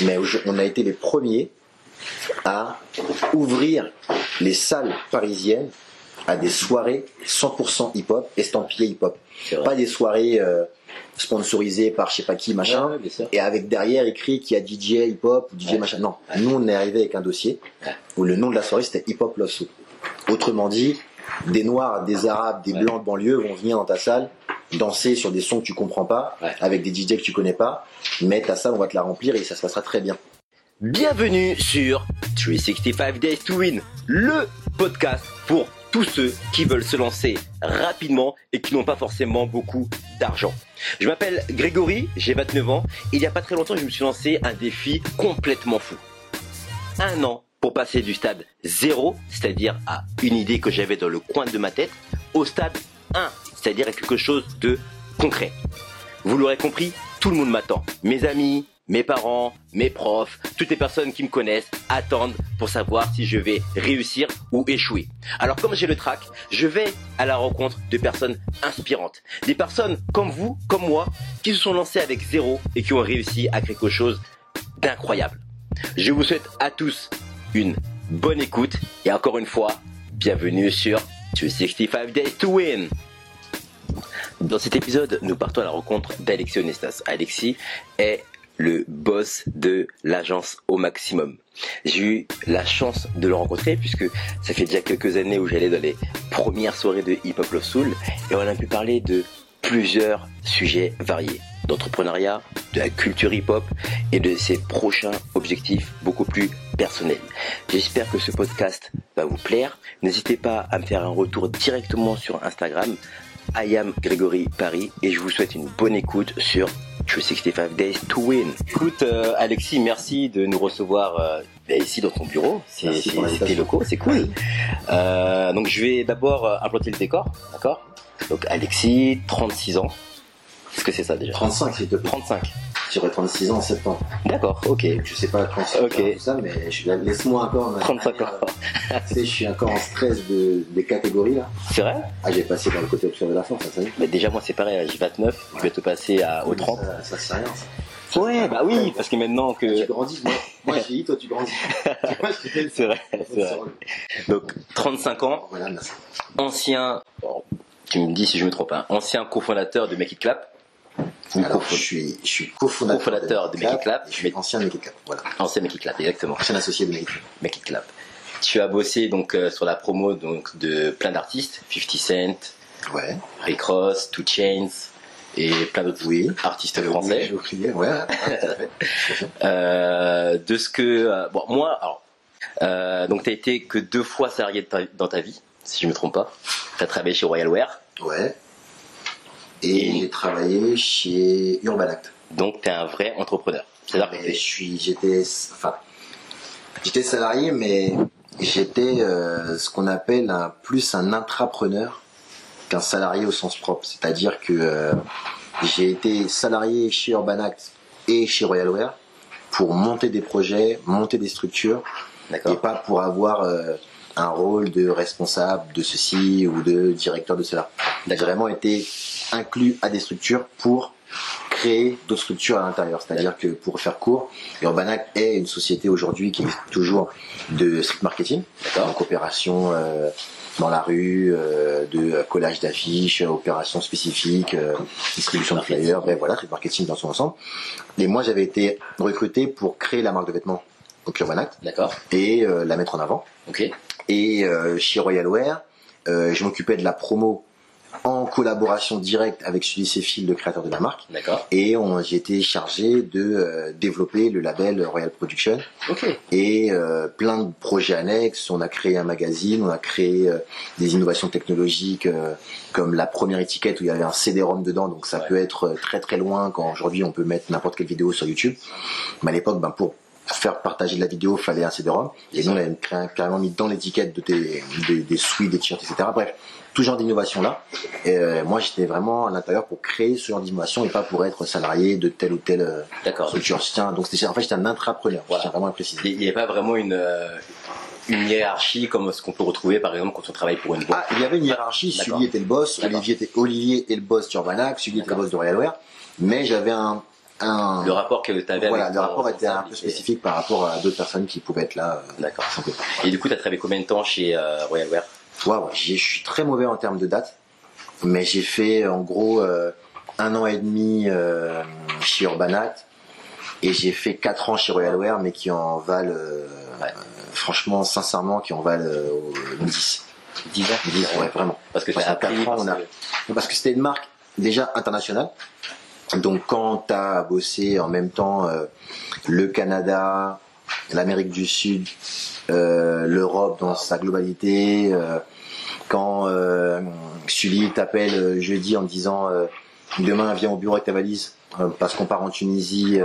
Mais on a été les premiers à ouvrir les salles parisiennes à des soirées 100% hip-hop, estampillées hip-hop. Pas des soirées euh, sponsorisées par je sais pas qui, machin, et avec derrière écrit qu'il y a DJ hip-hop ou DJ machin. Non, nous on est arrivé avec un dossier où le nom de la soirée c'était hip-hop love. Autrement dit, des noirs, des arabes, des blancs de banlieue vont venir dans ta salle danser sur des sons que tu comprends pas, avec des DJ que tu connais pas, mais ta salle on va te la remplir et ça se passera très bien. Bienvenue sur 365 Days to Win, le podcast pour tous ceux qui veulent se lancer rapidement et qui n'ont pas forcément beaucoup d'argent. Je m'appelle Grégory, j'ai 29 ans il n'y a pas très longtemps je me suis lancé un défi complètement fou. Un an pour passer du stade 0, c'est-à-dire à une idée que j'avais dans le coin de ma tête, au stade 1, c'est-à-dire quelque chose de concret. Vous l'aurez compris, tout le monde m'attend. Mes amis, mes parents, mes profs, toutes les personnes qui me connaissent attendent pour savoir si je vais réussir ou échouer. Alors comme j'ai le trac, je vais à la rencontre de personnes inspirantes. Des personnes comme vous, comme moi, qui se sont lancées avec zéro et qui ont réussi à quelque chose d'incroyable. Je vous souhaite à tous une bonne écoute et encore une fois, bienvenue sur 265 Days to Win. Dans cet épisode, nous partons à la rencontre d'Alexis Onestas. Alexis est le boss de l'agence au maximum. J'ai eu la chance de le rencontrer puisque ça fait déjà quelques années où j'allais dans les premières soirées de Hip Hop Love Soul et on a pu parler de plusieurs sujets variés d'entrepreneuriat, de la culture hip-hop et de ses prochains objectifs beaucoup plus personnels. J'espère que ce podcast va vous plaire. N'hésitez pas à me faire un retour directement sur Instagram I am Grégory Paris et je vous souhaite une bonne écoute sur 365 Days to Win. Écoute euh, Alexis, merci de nous recevoir euh, ici dans ton bureau. C'est tes locaux, c'est cool. Euh, donc je vais d'abord implanter le décor, d'accord? Donc Alexis, 36 ans. Est-ce que c'est ça déjà? 35 s'il te plaît. 35. J'aurai 36 ans en septembre. D'accord, ok. Je sais pas quand c'est tout ça, mais laisse-moi encore. 35 ans. tu sais, je suis encore en stress de, des catégories là. C'est vrai? Ah, j'ai passé dans le côté obscur de la force, ça. Mais déjà, moi, c'est pareil, j'ai 29, je vais te passer à, au 30. Ça, ça c'est rien. Ça. Ouais, bah oui, parce que maintenant que. Tu grandis, moi, moi je dis, toi tu grandis. c'est vrai, c'est vrai. Donc, 35 ans. Voilà. Ancien, tu me dis si je me trompe, hein, ancien cofondateur de Make It Clap. Alors, je suis, je suis cofondateur de, Make It Clap. Je suis ancien Make It Clap, voilà. Ancien Make It Clap, exactement. Ancien associé de Make It Clap. Make It Clap. Tu as bossé donc euh, sur la promo donc de plein d'artistes, 50 Cent, ouais. Rick Ross, Two Chains et plein d'autres oui. artistes français. Oui, ouais. euh, de ce que euh, bon moi alors euh, donc t'as été que deux fois salarié dans ta vie si je me trompe pas. T'as travaillé chez Royal Wear. Ouais et, j'ai travaillé chez Urbanact. Donc tu es un vrai entrepreneur. C'est-à-dire que je suis, j'étais, enfin, j'étais salarié, mais j'étais euh, ce qu'on appelle un, plus un intrapreneur qu'un salarié au sens propre. C'est-à-dire que euh, j'ai été salarié chez Urbanact et chez Royalware pour monter des projets, monter des structures, et pas pour avoir euh, un rôle de responsable de ceci ou de directeur de cela. J'ai vraiment été inclus à des structures pour créer d'autres structures à l'intérieur. C'est-à-dire que pour faire court, Urbanac est une société aujourd'hui qui est toujours de street marketing, donc opération euh, dans la rue, euh, de collage d'affiches, opérations spécifiques, euh, distribution de flyers, bref voilà, street marketing dans son ensemble. Et moi j'avais été recruté pour créer la marque de vêtements au Urbanac, d'accord, et la mettre en avant. Ok. Et chez Royal Wear, je m'occupais de la promo en collaboration directe avec Sully Céphile, le créateur de la marque. D'accord. Et j'ai été chargé de euh, développer le label Royal Production. Et euh, plein de projets annexes. On a créé un magazine, on a créé euh, des innovations technologiques comme la première étiquette où il y avait un CD-ROM dedans. Donc ça peut être très très loin quand aujourd'hui on peut mettre n'importe quelle vidéo sur YouTube. Mais à l'époque, ben, pour faire partager de la vidéo, fallait un CD-ROM. Et nous, on avait carrément mis dans l'étiquette de tes, des, des suites, des t-shirts, etc. Bref, tout genre d'innovation là. Et euh, moi, j'étais vraiment à l'intérieur pour créer ce genre d'innovation et pas pour être salarié de telle ou telle euh, structure. Donc, c'était, en fait, j'étais un intrapreneur. Voilà. vraiment à préciser. Il n'y a pas vraiment une, euh, une hiérarchie comme ce qu'on peut retrouver, par exemple, quand on travaille pour une boîte. Ah, il y avait une hiérarchie. Sully était le boss, Olivier était Olivier et le boss Urbanac, Sully était le boss de Royalware. Mais j'avais un, un. Le rapport que tu avais Voilà, avec le rapport était un peu spécifique par rapport à d'autres personnes qui pouvaient être là. euh, D'accord. Et du coup, tu as travaillé combien de temps chez euh, Royal Wear? Waouh, je suis très mauvais en termes de date, mais j'ai fait en gros euh, un an et demi euh, chez Urbanat et j'ai fait quatre ans chez Royal Wear, mais qui en valent, Ouais. franchement, sincèrement, qui en valent euh, au- 10. 10 ans? 10, ouais, vraiment. Que ans, on a- Parce que c'était une marque déjà internationale. Donc quand tu as bossé en même temps euh, le Canada, l'Amérique du Sud, euh, l'Europe dans sa globalité, euh, quand euh, Sully t'appelle euh, jeudi en te disant euh, demain viens au bureau avec ta valise parce qu'on part en Tunisie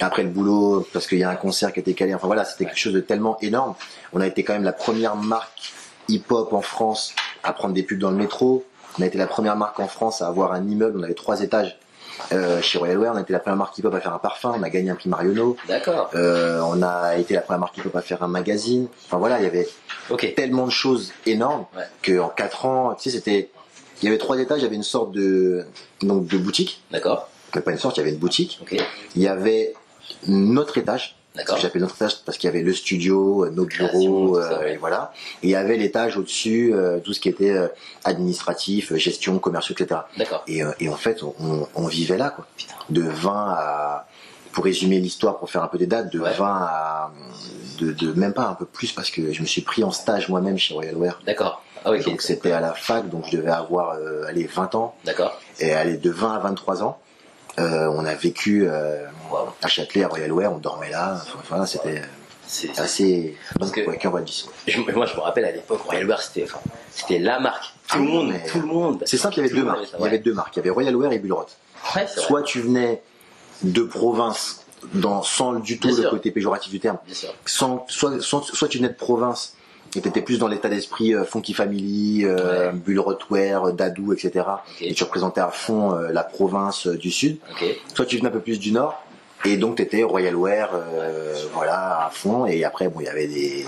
après le boulot parce qu'il y a un concert qui a été calé. Enfin voilà, c'était quelque chose de tellement énorme. On a été quand même la première marque hip-hop en France à prendre des pubs dans le métro. On a été la première marque en France à avoir un immeuble. On avait trois étages euh, chez Royal Wear. On a été la première marque hip-hop à faire un parfum. On a gagné un prix Marionneau. D'accord. Euh, on a été la première marque hip-hop à faire un magazine. Enfin voilà, il y avait tellement de choses énormes Ouais. que en quatre ans, tu sais, c'était, il y avait trois étages. Il y avait une sorte de donc de boutique. D'accord. Pas une sorte, il y avait une boutique. Ok. Il y avait notre étage. J'appelle notre étage parce qu'il y avait le studio, euh, nos bureaux, ça, euh, ouais. et voilà. Et il y avait l'étage au-dessus, euh, tout ce qui était euh, administratif, gestion, commerciaux, etc. D'accord. Et, euh, et en fait, on, on- vivait là, quoi. Putain. De 20 à, pour résumer l'histoire, pour faire un peu des dates, de Ouais. 20 à, de, de même pas un peu plus parce que je me suis pris en stage moi-même chez Royal Wear. D'accord. Ah, ok. Donc c'était à la fac, donc je devais avoir, euh, allez, 20 ans. D'accord. Et aller de 20 à 23 ans, on a vécu euh, à Châtelet, à Royal Wear, on dormait là. Enfin, c'était C'est, c'est- assez. Parce que- ouais, cœur va de dix. je- moi, je me rappelle à l'époque, Royal Wear, c'était, enfin, c'était la marque. Tout Ah le monde, mais- tout le monde. C'est simple, il y avait deux marques. avait ça, Il y avait deux marques. Il y avait Royal Wear et Bullrot. Ouais, c'est vrai. Soit tu venais de province, dans, sans du tout Bien le sûr. côté péjoratif du terme, Bien sûr. sans, soit, soit, soit tu venais de province et t'étais plus dans l'état d'esprit euh, Funky Family, euh, Ouais. Bullrot Wear, Dadou, etc. Et tu représentais à fond euh, la province euh, du sud. Ok. Soit tu venais un peu plus du nord. Et donc t'étais Royal Wear, euh, voilà, à fond. Et après, bon, il y avait des,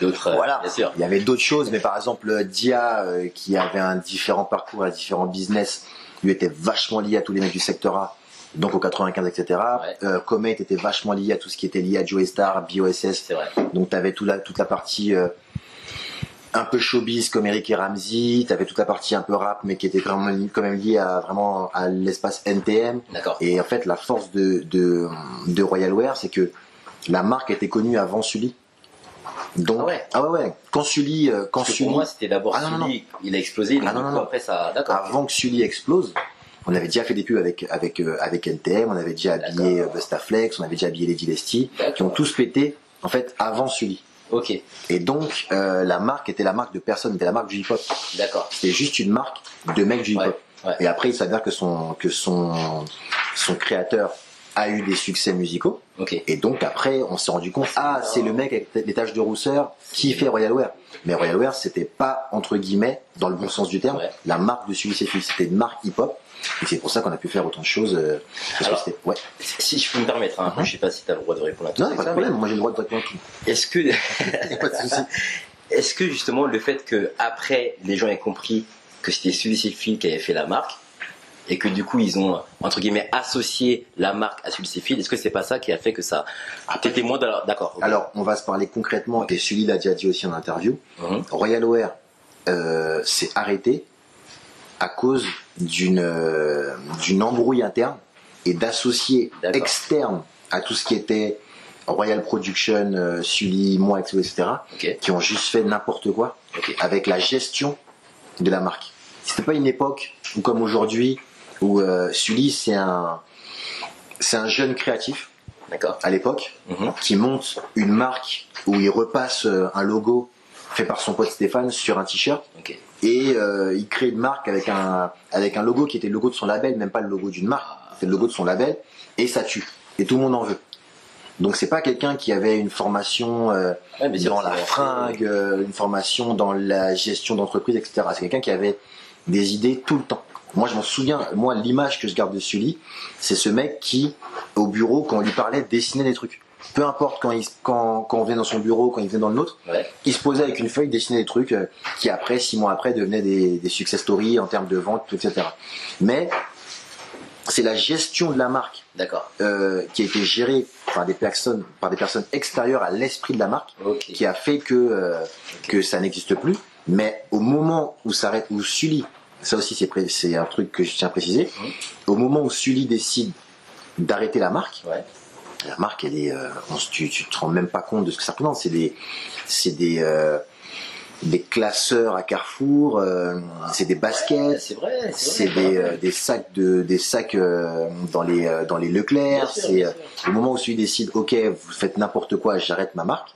d'autres. Voilà. Bien sûr. il y avait d'autres choses, mais par exemple, Dia, euh, qui avait un différent parcours, un différent business, lui était vachement lié à tous les mecs du secteur A, donc au 95, etc. Ouais. Euh, Comet était vachement lié à tout ce qui était lié à Joe Star, BOSS. C'est vrai. Donc t'avais tout la, toute la partie euh, un peu showbiz comme Eric et Ramsey, t'avais toute la partie un peu rap, mais qui était quand même, quand même liée à vraiment à l'espace NTM. D'accord. Et en fait, la force de, de, de Royal Wear, c'est que la marque était connue avant Sully. Donc, Ah ouais. ah ouais, ouais. Quand Sully, euh, quand Sully, pour moi, c'était d'abord Ah, non, non, Sully, il a explosé. donc Ah, non, non, coup, non. Après, ça. D'accord. avant que Sully explose, on avait déjà fait des pubs avec avec euh, avec NTM, on avait déjà habillé euh. Bustaflex, on avait déjà habillé Lady Lesty, qui ont tous pété en fait avant Sully. Ok. Et donc euh, la marque était la marque de personne, c'était la marque du hip-hop. D'accord. C'était juste une marque de mecs du hip-hop. Ouais, ouais. Et après, il s'avère que son que son son créateur a eu des succès musicaux. Ok. Et donc après, on s'est rendu compte, ah, c'est le mec avec les taches de rousseur qui fait Royal Wear. Mais Royal Wear, c'était pas, entre guillemets, dans le bon sens du terme, Ouais. la marque de Sully. C'était une marque hip-hop. Et c'est pour ça qu'on a pu faire autant de choses. euh, Alors, ouais. Si je peux me permettre, hein, Mhm. je sais pas si tu as le droit de répondre à tout Non, pas de mais problème. Moi, j'ai le droit de répondre à tout. Est-ce que, a est-ce que justement le fait que après les gens aient compris que c'était Sully Phil qui avait fait la marque et que du coup ils ont entre guillemets associé la marque à Sully Phil, est-ce que c'est pas ça qui a fait que ça T'étais moins dans- d'accord. Alors, on va se parler concrètement, et Sully l'a déjà dit aussi en interview. Mhm. Royal Wear euh, s'est arrêté à cause d'une euh, d'une embrouille interne et d'associés D'accord. externes à tout ce qui était Royal Production, euh, Sully, moi, etc., Ok. qui ont juste fait n'importe quoi avec la gestion de la marque. C'était pas une époque où, comme aujourd'hui, où euh, Sully c'est un c'est un jeune créatif à l'époque Mhm. qui monte une marque où il repasse euh, un logo fait par son pote Stéphane sur un t-shirt. Et euh, il crée une marque avec un avec un logo qui était le logo de son label, même pas le logo d'une marque, c'est le logo de son label et ça tue et tout le monde en veut. Donc c'est pas quelqu'un qui avait une formation euh, Ouais, mais dans la fringue, euh, une formation dans la gestion d'entreprise, etc. C'est quelqu'un qui avait des idées tout le temps. Moi, je m'en souviens, moi, l'image que je garde de Sully, c'est ce mec qui, au bureau, quand on lui parlait, dessinait des trucs. Peu importe quand, il, quand, quand on venait dans son bureau, quand il venait dans le nôtre, Ouais. il se posait avec une feuille, dessinait des trucs euh, qui après, six mois après, devenaient des, des success stories en termes de vente, etc. Mais c'est la gestion de la marque D'accord. euh, qui a été gérée par des personnes, par des personnes extérieures à l'esprit de la marque, Ok. qui a fait que euh, que ça n'existe plus. Mais au moment où s'arrête, où Sully, ça aussi c'est c'est un truc que je tiens à préciser, Mhm. au moment où Sully décide d'arrêter la marque, Ouais. La marque elle est, euh, on tu, tu te rends même pas compte de ce que ça représente. C'est des, c'est des euh, des classeurs à Carrefour, euh, c'est des baskets, c'est vrai. c'est vrai, des, euh, des sacs de des sacs euh, dans les euh, dans les Leclerc. C'est euh, au moment où celui décide, ok, vous faites n'importe quoi, j'arrête ma marque.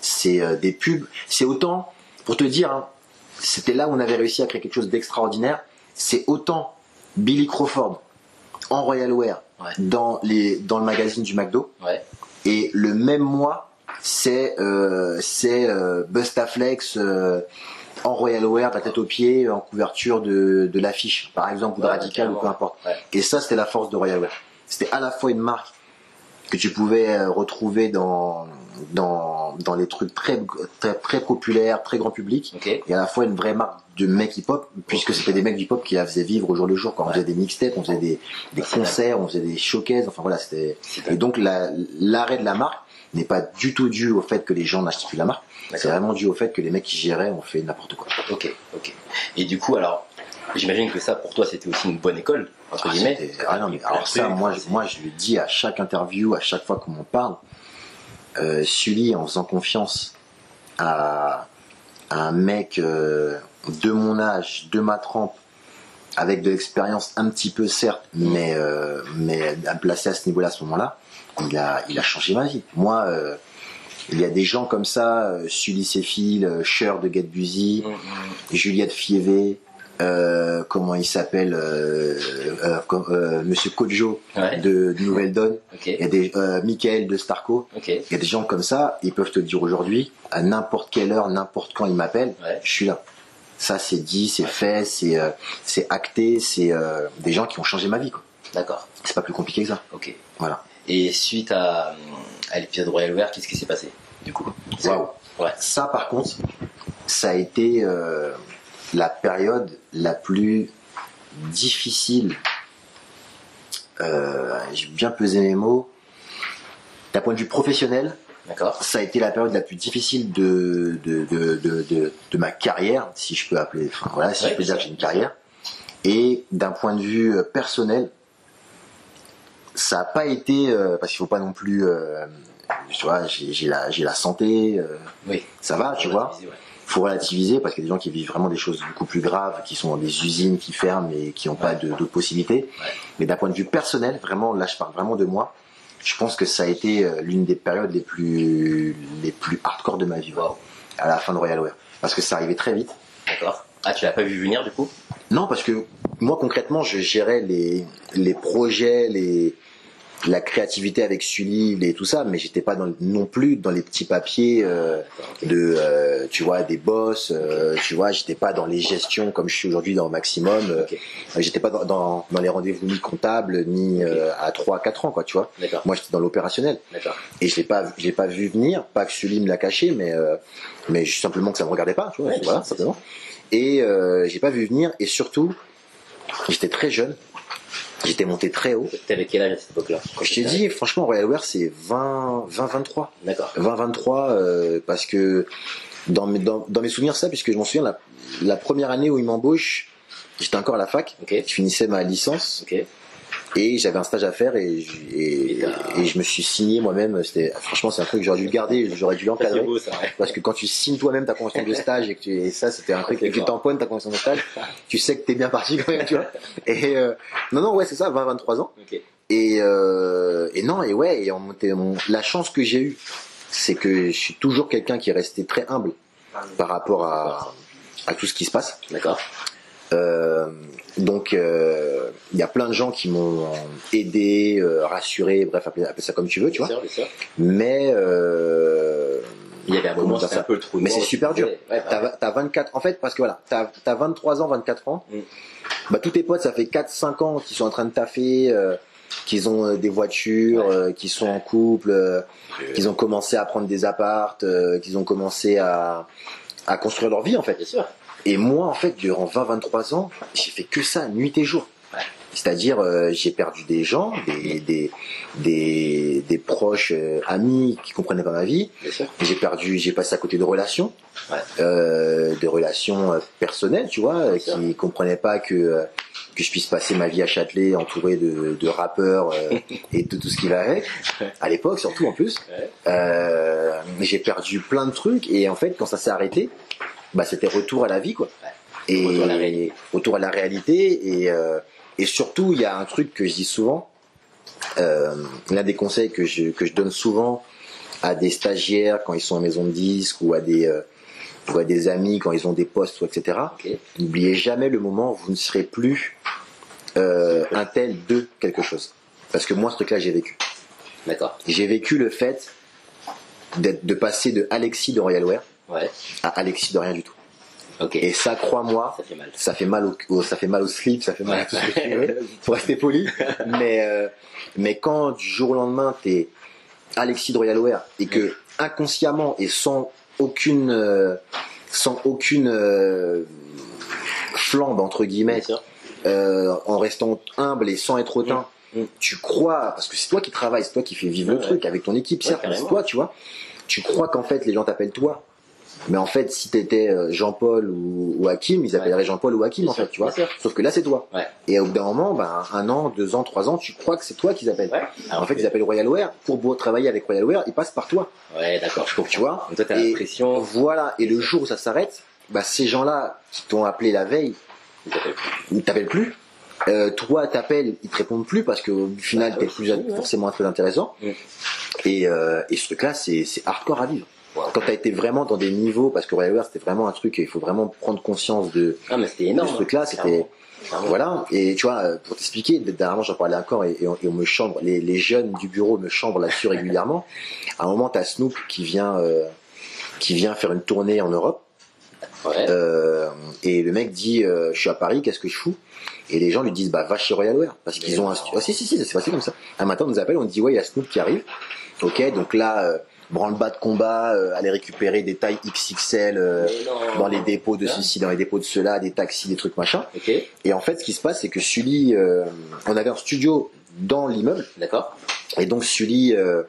C'est euh, des pubs. C'est autant pour te dire, hein, c'était là où on avait réussi à créer quelque chose d'extraordinaire. C'est autant Billy Crawford en Royal Wear Ouais. dans les dans le magazine du McDo Ouais. et le même mois c'est euh, c'est euh, Bustaflex euh, en Royal Wear la tête aux pieds en couverture de, de l'affiche par exemple ou de Ouais, Radical ou peu importe Ouais. et ça c'était la force de Royal Wear c'était à la fois une marque que tu pouvais euh, retrouver dans dans dans les trucs très très très populaires très grand public Ok. et à la fois une vraie marque de mecs hip-hop, puisque c'était des mecs hip-hop qui la faisaient vivre au jour le jour. Quand on faisait des mixtapes, on faisait des, concerts, on faisait des showcases, enfin voilà, c'était... Et donc la- l'arrêt de la marque n'est pas du tout dû au fait que les gens n'achètent plus la marque, c'est vraiment dû au fait que les mecs qui géraient ont fait n'importe quoi. Ok. Ok. Et du coup, alors, j'imagine que ça, pour toi, c'était aussi une bonne école entre Ah, guillemets. ah non, mais alors ça, moi, je- moi je le dis à chaque interview, à chaque fois qu'on m'en parle, euh, Sully, en faisant confiance à, à un mec euh, de mon âge, de ma trempe, avec de l'expérience un petit peu certes, mais, euh, mais à me placer à ce niveau-là à ce moment-là, il a, il a changé ma vie. Moi, euh, il y a des gens comme ça, euh, Sully Seyfil, euh, Cher de Get Busy, Mm, mm. Juliette Fievé, euh, comment il s'appelle, euh, euh, euh, Monsieur Kojo Ouais. de, de Nouvelle Donne, Ok. il y a des euh, Michael de Starco, Ok. il y a des gens comme ça, ils peuvent te dire aujourd'hui, à n'importe quelle heure, n'importe quand ils m'appellent, Ouais. je suis là. Ça c'est dit, c'est fait, c'est euh, c'est acté, c'est euh, des gens qui ont changé ma vie. quoi. D'accord. C'est pas plus compliqué que ça. Ok. Voilà. Et suite à, à l'épisode Royal Wear, qu'est-ce qui s'est passé du coup? Waouh. Ouais. Ça par contre, ça a été euh, la période la plus difficile. Euh, J'ai bien pesé mes mots. D'un point de vue professionnel, D'accord. ça a été la période la plus difficile de, de, de, de, ma carrière, si je peux appeler, enfin voilà, si Ouais, je peux dire que j'ai une carrière. Et d'un point de vue euh, personnel, ça n'a pas été, euh, parce qu'il faut pas non plus, euh, tu vois, j'ai la, la santé, euh, Oui. ça va, tu vois. Ouais. Faut relativiser parce qu'il y a des gens qui vivent vraiment des choses beaucoup plus graves, qui sont dans des usines qui ferment et qui n'ont pas de, de possibilités. Mais d'un point de vue personnel, vraiment, là je parle vraiment de moi, je pense que ça a été euh, l'une des périodes les plus, les plus hardcore de ma vie, Wow. à la fin de Royal Wear. Parce que ça arrivait très vite. D'accord. Ah, tu l'as pas vu venir du coup? Non, parce que moi concrètement, je gérais les, les projets, les, la créativité avec Sully et tout ça, mais j'étais pas dans, non plus dans les petits papiers euh, de, euh, tu vois, des boss, euh, tu vois, j'étais pas dans les gestions comme je suis aujourd'hui dans Maximum, euh, Ok. j'étais pas dans, dans, dans les rendez-vous ni comptables, ni euh, à 3 4 ans, quoi, tu vois. Moi, j'étais dans l'opérationnel. Et je l'ai pas, pas vu venir, pas que Sully me l'a caché, mais, euh, mais simplement que ça me regardait pas, tu vois, Ouais, voilà, simplement. Et euh, j'ai pas vu venir, et surtout, j'étais très jeune, j'étais monté très haut. T'avais quel âge à cette époque-là Je t'ai dit, franchement, Royal Wear, c'est 20, 20, 23. D'accord. 20, 23, euh, parce que dans mes, dans, dans mes souvenirs, ça, puisque je m'en souviens, la, la première année où ils m'embauchent, j'étais encore à la fac, Ok. je finissais ma licence, Ok. Et j'avais un stage à faire, et, j- et, je me suis signé moi-même. C'était, franchement, c'est un truc que j'aurais dû le garder, j'aurais dû l'encadrer. beau ça. ouais. Parce que quand tu signes toi-même ta convention de stage et que tu, et ça c'était un truc et que tu tamponnes ta convention de stage, tu sais que t'es bien parti quand même, tu vois. Et euh, non non ouais c'est ça, 20-23 ans. Et euh, et non et ouais et on la chance que j'ai eue, c'est que je suis toujours quelqu'un qui est resté très humble par rapport à à tout ce qui se passe. D'accord. Euh, donc euh, il y a plein de gens qui m'ont aidé, euh, rassuré, bref appelle, ça comme tu veux, tu vois. sûr, bien sûr. Mais Il y avait un moment, c'était un ça peu le trou. Mais c'est super dur. Ouais, T'as t'as 24, en fait, parce que voilà, t'as as 23 ans, 24 ans. Mm. Bah, tous tes potes, ça fait 4-5 ans qu'ils sont en train de taffer, qu'ils ont des voitures, Ouais. euh, qu'ils sont en couple, euh, qu'ils ont commencé à prendre des appartes, euh, qu'ils ont commencé à, à construire leur vie, en fait. Bien sûr. Et moi, en fait, durant 20-23 ans, j'ai fait que ça, nuit et jour. C'est-à-dire, euh, j'ai perdu des gens, des, des, des, des proches, euh, amis qui comprenaient pas ma vie. J'ai perdu, j'ai passé à côté de relations, Ouais. euh, des relations euh, personnelles, tu vois, euh, qui comprenaient pas que euh, que je puisse passer ma vie à Châtelet entouré de, de rappeurs euh, et de tout ce qui va avec. À l'époque, surtout en plus, euh, j'ai perdu plein de trucs et en fait, quand ça s'est arrêté, bah c'était retour à la vie, quoi. Et Retour à la réalité. retour à la réalité et euh, et surtout, il y a un truc que je dis souvent. Euh, L'un des conseils que je, que je donne souvent à des stagiaires quand ils sont en maison de disques ou à des, euh, ou à des amis quand ils ont des postes, ou etc. N'oubliez jamais le moment où vous ne serez plus euh, un tel de quelque chose. Parce que moi, ce truc-là, j'ai vécu. D'accord. J'ai vécu le fait d'être- de passer de Alexis de Royalware Ouais. à Alexis de rien du tout. Ok. Et ça, crois-moi, ça fait mal. ça fait mal au, au- ça fait mal au slip, ça fait mal à tout ce que tu veux, pour rester poli. Mais, euh, mais quand du jour au lendemain, t'es Alexis de Royalware et que inconsciemment et sans aucune, euh, sans aucune euh, flambe entre guillemets, euh, en restant humble et sans être hautain, Mm. Mm. tu crois, parce que c'est toi qui travailles, c'est toi qui fais vivre le Ouais, truc avec ton équipe, certes, mais c'est toi, tu vois. Tu crois qu'en fait les gens t'appellent toi. Mais en fait, si t'étais euh, Jean-Paul ou, ou Hakim, ils appelleraient Jean-Paul ou Hakim, en sûr, fait, tu vois. Sauf que là, c'est toi. Ouais. Et au bout d'un moment, ben, un an, deux ans, trois ans, tu crois que c'est toi qu'ils appellent. Ouais. en fait, ils appellent Royalware. Pour travailler avec Royalware, ils passent par toi. Ouais, d'accord, je comprends. Tu vois Donc toi, t'as Et- la pression. Voilà. Et le jour où ça s'arrête, bah, ces gens-là qui t'ont appelé la veille, ils t'appellent plus. ils t'appellent plus. Euh, toi, t'appelles, ils te répondent plus parce qu'au final, Bah, t'es ouais, plus c'est fou, ouais. forcément très intéressant. Mm. Et, euh, et ce truc-là, c'est hardcore à vivre. Quand t'as été vraiment dans des niveaux, parce que Royalware, c'était vraiment un truc, il faut vraiment prendre conscience de, Ah, mais de ce truc-là. C'était, voilà. Et tu vois, euh, pour t'expliquer, dernièrement, j'en parlais encore et, et on, et on me chambre, les, les jeunes du bureau me chambrent là-dessus régulièrement. À un moment, t'as Snoop qui vient, euh, qui vient faire une tournée en Europe. Ouais. Euh, et le mec dit euh, je suis à Paris qu'est-ce que je fous? Et les gens lui disent bah va chez Royalware parce qu'ils ont un ah, si si si ça s'est passé comme ça un matin on nous appelle on dit ouais il y a Snoop qui arrive ok donc là euh, branle-bas de combat euh, aller récupérer des tailles XXL euh, non. dans les dépôts de ceci dans les dépôts de cela des taxis des trucs machin Ok, et en fait ce qui se passe c'est que Sully euh, on avait un studio dans l'immeuble d'accord. et donc Sully euh,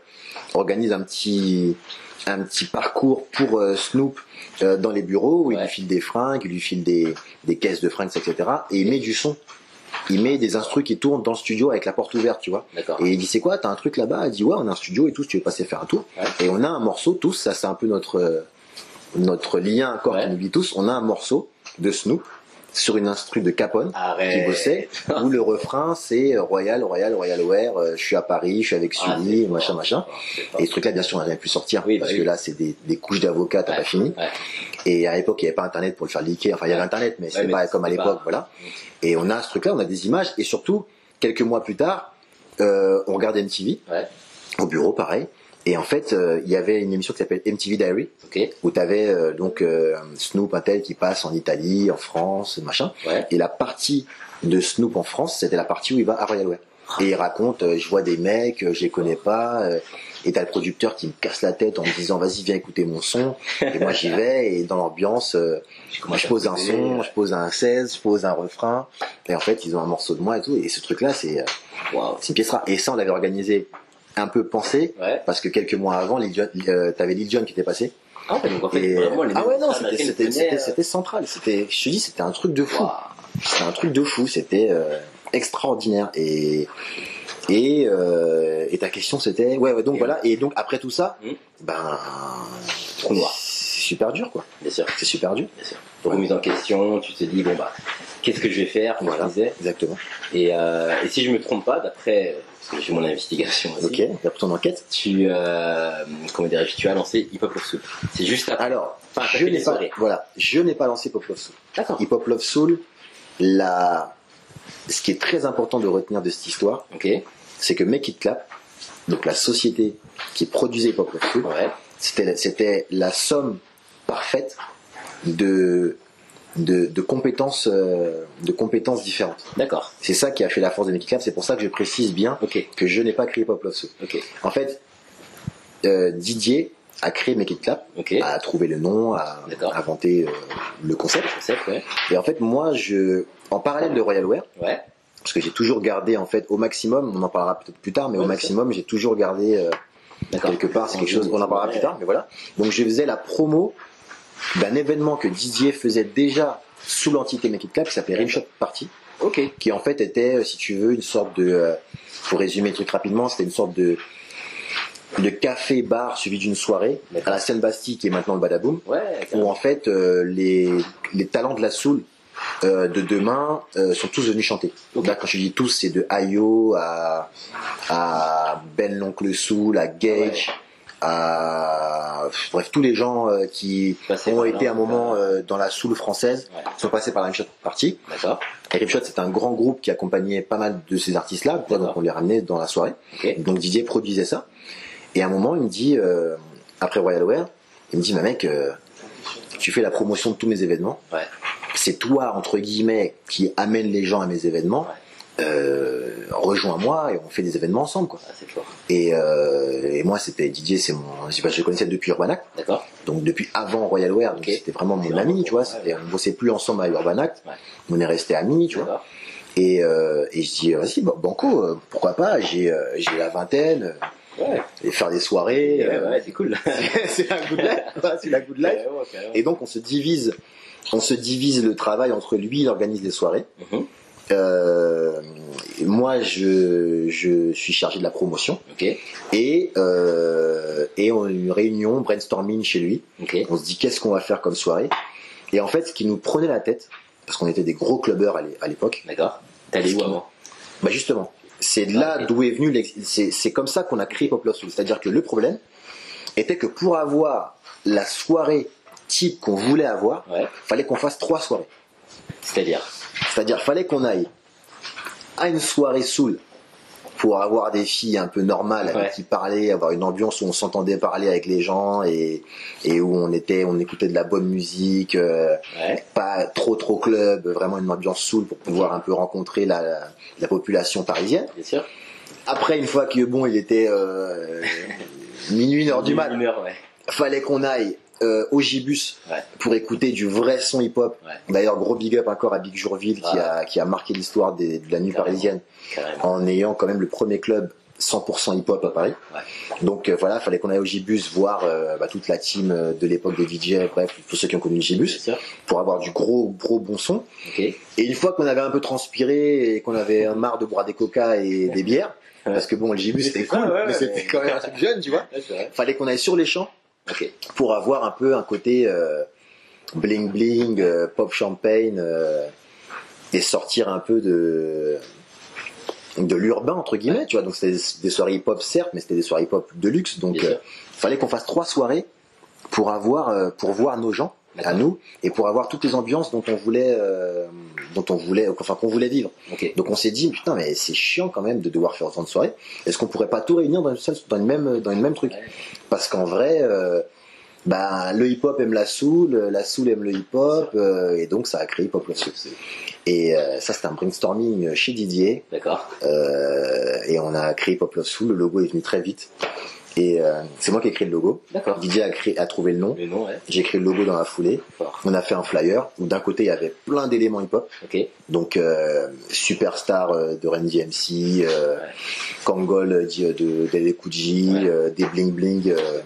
organise un petit un petit parcours pour euh, Snoop euh, dans les bureaux où il lui file des fringues, il lui file des, des caisses de fringues, etc. Et il met du son. Il met des instrus qui tournent dans le studio avec la porte ouverte, tu vois. Et il dit c'est quoi, t'as un truc là-bas? Il dit ouais, on a un studio et tout, si tu veux passer faire un tour. Ouais. Et on a un morceau tous, ça c'est un peu notre euh, notre lien encore Ouais. qui nous lie tous. On a un morceau de Snoop sur une instru de Capone qui bossait, où le refrain c'est euh, Royal, Royal, Royal Ware, euh, je suis à Paris, je suis avec Ah, Sully, machin, machin. Et ce truc-là, bien sûr, on n'avait pu sortir, Oui, parce bah que là, c'est des, des couches d'avocats, t'as Ouais, pas fini. ouais. Et à l'époque, il n'y avait pas Internet pour le faire leaker. Enfin, il y avait Ouais. Internet, mais Ouais, c'était mais pas comme à l'époque, pas- voilà. Et on a ce truc-là, on a des images, et surtout, quelques mois plus tard, euh, on regarde MTV, Ouais. au bureau, pareil. Et en fait, euh, il y avait une émission qui s'appelle MTV Diary, Ok. où t'avais euh, donc euh, Snoop, un tel qui passe en Italie, en France, machin. Ouais. Et la partie de Snoop en France, c'était la partie où il va à Royal Wear. Et il raconte, euh, je vois des mecs, euh, je les connais pas, euh, et t'as le producteur qui me casse la tête en me disant, vas-y, viens écouter mon son. Et moi, j'y vais, et dans l'ambiance, euh, commence je pose un son, je pose un 16, je pose un refrain, et en fait, ils ont un morceau de moi et tout. Et ce truc-là, c'est euh, Waouh. c'est une pièce rare. Et ça, on l'avait organisé un peu pensé, Ouais. parce que quelques mois avant, euh, t'avais Lil Jon qui était passé. Ah ouais, donc en fait, Et- vraiment, les ah ouais, non, c'était central. C'était, je te dis, c'était un truc de fou. C'était un truc de fou. C'était euh, extraordinaire. Et et, euh, et ta question, c'était, ouais, ouais, donc Et- voilà. Et donc après tout ça, Hmm. ben, c'est super dur, quoi. Bien sûr, C'est super dur. bien sûr. Remise en question, tu te dis, bon bah, qu'est-ce que je vais faire, comme Voilà. je disais. Exactement. Et, euh, et si je me trompe pas, d'après, parce que j'ai fait mon investigation aussi, Ok. Après ton enquête. tu, euh, comment dirais-je, tu as lancé Hip Hop Love Soup. C'est juste après. Alors, Enfin, je n'ai pas, voilà, je n'ai pas lancé Pop Love Soul. D'accord. Hip Hop Love Soul, la, ce qui est très important de retenir de cette histoire, Ok. c'est que Make It Clap, donc la société qui produisait Hip Hop Love Soul, Ouais. c'était, c'était la somme parfaite de, de, de compétences, euh, de compétences différentes. D'accord. C'est ça qui a fait la force de Clap. C'est pour ça que je précise bien que je n'ai pas créé Hip Hop Love Soul. En fait, euh, Didier a créé Make It Clap, a trouvé le nom, a inventé euh, le concept. Concept, ouais. Et en fait, moi, je, en parallèle de Royal Wear, Ouais. parce que j'ai toujours gardé en fait au maximum, on en parlera peut-être plus tard, mais au maximum j'ai toujours gardé euh, quelque part, c'est quelque chose qu'on en parlera plus tard, mais voilà. Donc je faisais la promo d'un événement que Didier faisait déjà sous l'entité Make It Clap qui s'appelait Rimshot Party, Ok. qui en fait était, euh, si tu veux, une sorte de, euh, pour résumer le truc rapidement, c'était une sorte de de café-bar suivi d'une soirée à la Seine-Bastille qui est maintenant le Badaboom Ouais. où en fait euh, les, les talents de la soul euh, de demain euh, sont tous venus chanter. Ok. Là, quand je dis tous, c'est de Ayo à, à Ben l'oncle Soul, à Gage, à bref tous les gens euh, qui Passé ont été là, à un moment euh, euh, dans la soul française Ouais. sont passés par la Rimshot Party. D'accord. Et Rimshot c'est un grand groupe qui accompagnait pas mal de ces artistes-là, donc D'accord. on les ramenait dans la soirée. Donc Didier produisait ça. Et à un moment, il me dit, euh, après Royal Wear, il me dit, ma mec, euh, tu fais la promotion de tous mes événements. Ouais. C'est toi, entre guillemets, qui amène les gens à mes événements. Euh, rejoins-moi et on fait des événements ensemble. Quoi. Ah, fort. Et, euh, et moi, c'était Didier, c'est mon, je je le connaissais depuis Urbanac, D'accord. donc depuis avant Royal Wear, donc Ok. c'était vraiment mon ami, tu vois. ouais, on bossait plus ensemble à Urbanac, Ouais. on est restés amis, tu vois. Et, euh, et je dis, vas-y, bon, Banco, euh, pourquoi pas J'ai, j'ai la vingtaine, Ouais. et faire des soirées. Ouais, euh, ouais, c'est cool. c'est la good life. La good life. Et donc on se divise, on se divise le travail entre lui, il organise les soirées. Mhm. Euh, moi, je, je suis chargé de la promotion Ok. et euh, et on a une réunion brainstorming chez lui. Ok. On se dit qu'est-ce qu'on va faire comme soirée. Et en fait, ce qui nous prenait la tête, parce qu'on était des gros clubbers à l'é- à l'époque, D'accord. Allé où avant bah justement, c'est là Ok. d'où est venu, c'est comme ça qu'on a créé Pop Love Soul. C'est-à-dire que le problème était que pour avoir la soirée type qu'on voulait avoir, Ouais. fallait qu'on fasse trois soirées. C'est-à-dire C'est-à-dire fallait qu'on aille à une soirée soul pour avoir des filles un peu normales avec Ouais. qui parler, avoir une ambiance où on s'entendait parler avec les gens et, et où on était, on écoutait de la bonne musique, euh, Ouais. pas trop trop club, vraiment une ambiance soul pour pouvoir un peu rencontrer la, la, la population parisienne. Bien sûr. Après, une fois que bon, il était euh, minuit, une heure du mat, ouais. fallait qu'on aille euh, Ouais. pour écouter du vrai son hip-hop. Ouais. D'ailleurs, gros big up encore à Big Jourville qui, a, qui a marqué l'histoire de la nuit Carrément. parisienne Carrément. en ayant quand même le premier club 100% hip-hop à Paris. Ouais. Donc euh, voilà, fallait qu'on aille au Gibus voir euh, bah, toute la team euh, de l'époque des DJ, bref, tous ceux qui ont connu le Gibus, pour avoir du gros gros bon son. Et une fois qu'on avait un peu transpiré et qu'on avait marre de boire des coca et des bières, parce que bon, le Gibus c'était cool, ça, ouais, mais c'était quand même un truc jeune, tu vois. Fallait qu'on aille sur les champs Ok. pour avoir un peu un côté euh, bling bling, euh, pop champagne euh, et sortir un peu de de l'urbain entre guillemets, tu vois. Donc c'était des, des soirées hip hop certes, mais c'était des soirées hip hop de luxe. Donc euh, sûr. fallait qu'on fasse trois soirées pour avoir euh, pour voir nos gens à nous et pour avoir toutes les ambiances dont on voulait euh, dont on voulait enfin qu'on voulait vivre. Ok. Donc on s'est dit putain mais c'est chiant quand même de devoir faire autant de soirées. Est-ce qu'on pourrait pas tout réunir dans une seule dans une même dans une même truc? Parce qu'en vrai euh, bah, le hip-hop aime la soul, la soul aime le hip-hop, euh, et donc ça a créé Pop Love Soul. Et euh, ça, c'était un brainstorming chez Didier, D'accord. euh, et on a créé Pop Love Soul. Le logo est venu très vite, et euh, c'est moi qui ai créé le logo. D'accord. Didier a, créé, a trouvé le nom. Le nom, ouais. J'ai créé le logo dans la foulée. On a fait un flyer où d'un côté il y avait plein d'éléments hip-hop, donc euh, superstar euh, de Ren DMC, euh, Ouais. Kangol euh, de, de, de Kuji, Ouais. euh, des bling bling. euh,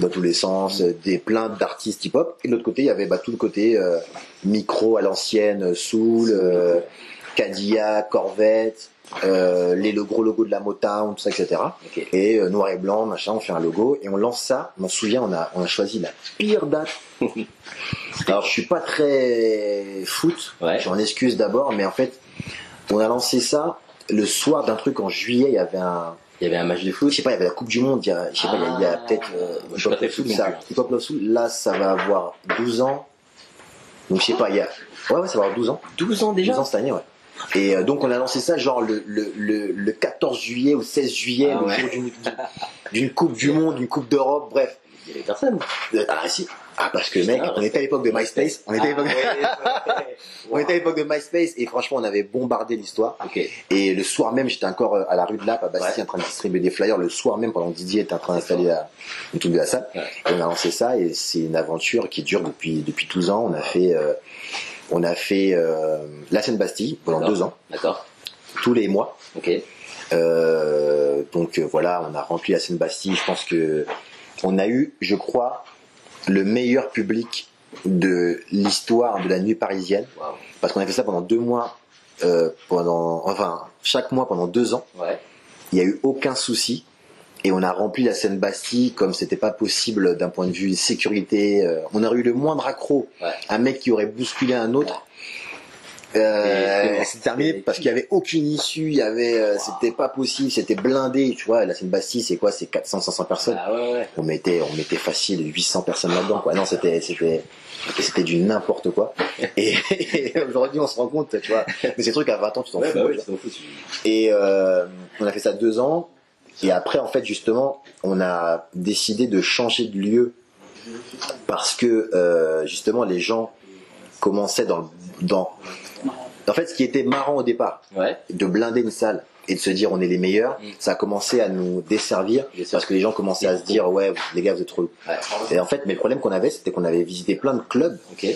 dans tous les sens, des plein d'artistes hip-hop. Et de l'autre côté, il y avait bah, tout le côté euh, micro à l'ancienne, soul, euh, Cadillac, Corvette, euh, les le gros logo de la Motown, tout ça, etc. Et euh, noir et blanc, machin, on fait un logo et on lance ça. Je m'en souviens, on a, on a choisi la pire date. Alors, je suis pas très foot, Ouais. j'en excuse d'abord, mais en fait, on a lancé ça le soir d'un truc en juillet. Il y avait un, Il y avait un match de foot. je sais pas, il y avait la Coupe du Monde, il y a, je sais pas, il y a, Ah. peut-être, euh, Je suis pas très foot ça, là, ça va avoir 12 ans. Donc, je sais pas, il y a, ouais, ouais, ça va avoir 12 ans. 12 ans 12 déjà ans cette année, ouais. Et euh, donc, on a lancé ça, genre, le, le, le, le 14 juillet ou 16 juillet, Ah le ouais. jour d'une, Coupe du Monde, d'une Coupe d'Europe, bref. Il y avait personne. Ah, si. Ah, parce que, mec, Ah, on était à l'époque de MySpace. On était à l'époque, Ah, on était à l'époque de MySpace et franchement, on avait bombardé l'histoire. Et le soir même, j'étais encore euh, à la rue de Lappe, à Bastille, Ouais. en train de distribuer des flyers. Le soir même, pendant que Didier était en train d'installer la, le truc de la salle. Ouais. Et on a lancé ça et c'est une aventure qui dure depuis, depuis 12 ans. On a fait, euh, on a fait euh, la Seine-Bastille pendant deux ans. D'accord. tous les mois. Ok. Euh, donc euh, voilà, on a rempli la Seine-Bastille. Je pense que on a eu, je crois, le meilleur public de l'histoire de la nuit parisienne. Parce qu'on a fait ça pendant deux mois, pendant, enfin, chaque mois pendant deux ans. Ouais. Il n'y a eu aucun souci. Et on a rempli la Seine-Bastille comme c'était pas possible d'un point de vue sécurité. Euh, on aurait eu le moindre accro. Ouais. Un mec qui aurait bousculé un autre. Euh, c'est terminé parce qu'il y avait aucune issue, il y avait, euh, c'était pas possible, c'était blindé, tu vois. La Seine-Bastille, c'est quoi C'est 400, 500 personnes. Ah ouais, ouais. On mettait, on mettait facile 800 personnes là-dedans, quoi. Non, c'était, c'était, c'était du n'importe quoi. Et, et aujourd'hui, on se rend compte, tu vois. Mais ces trucs à 20 ans, tu t'en Ouais, fous. bah tu tu- Et euh, on a fait ça deux ans. Et après, en fait, justement, on a décidé de changer de lieu parce que euh, justement, les gens commençaient dans, dans. En fait, ce qui était marrant au départ, Ouais. de blinder une salle et de se dire on est les meilleurs, Mm. ça a commencé à nous desservir parce que les gens commençaient à se dire ouais, les gars, vous êtes trop. Ouais. Et en fait, mais le problème qu'on avait, c'était qu'on avait visité plein de clubs, Ok.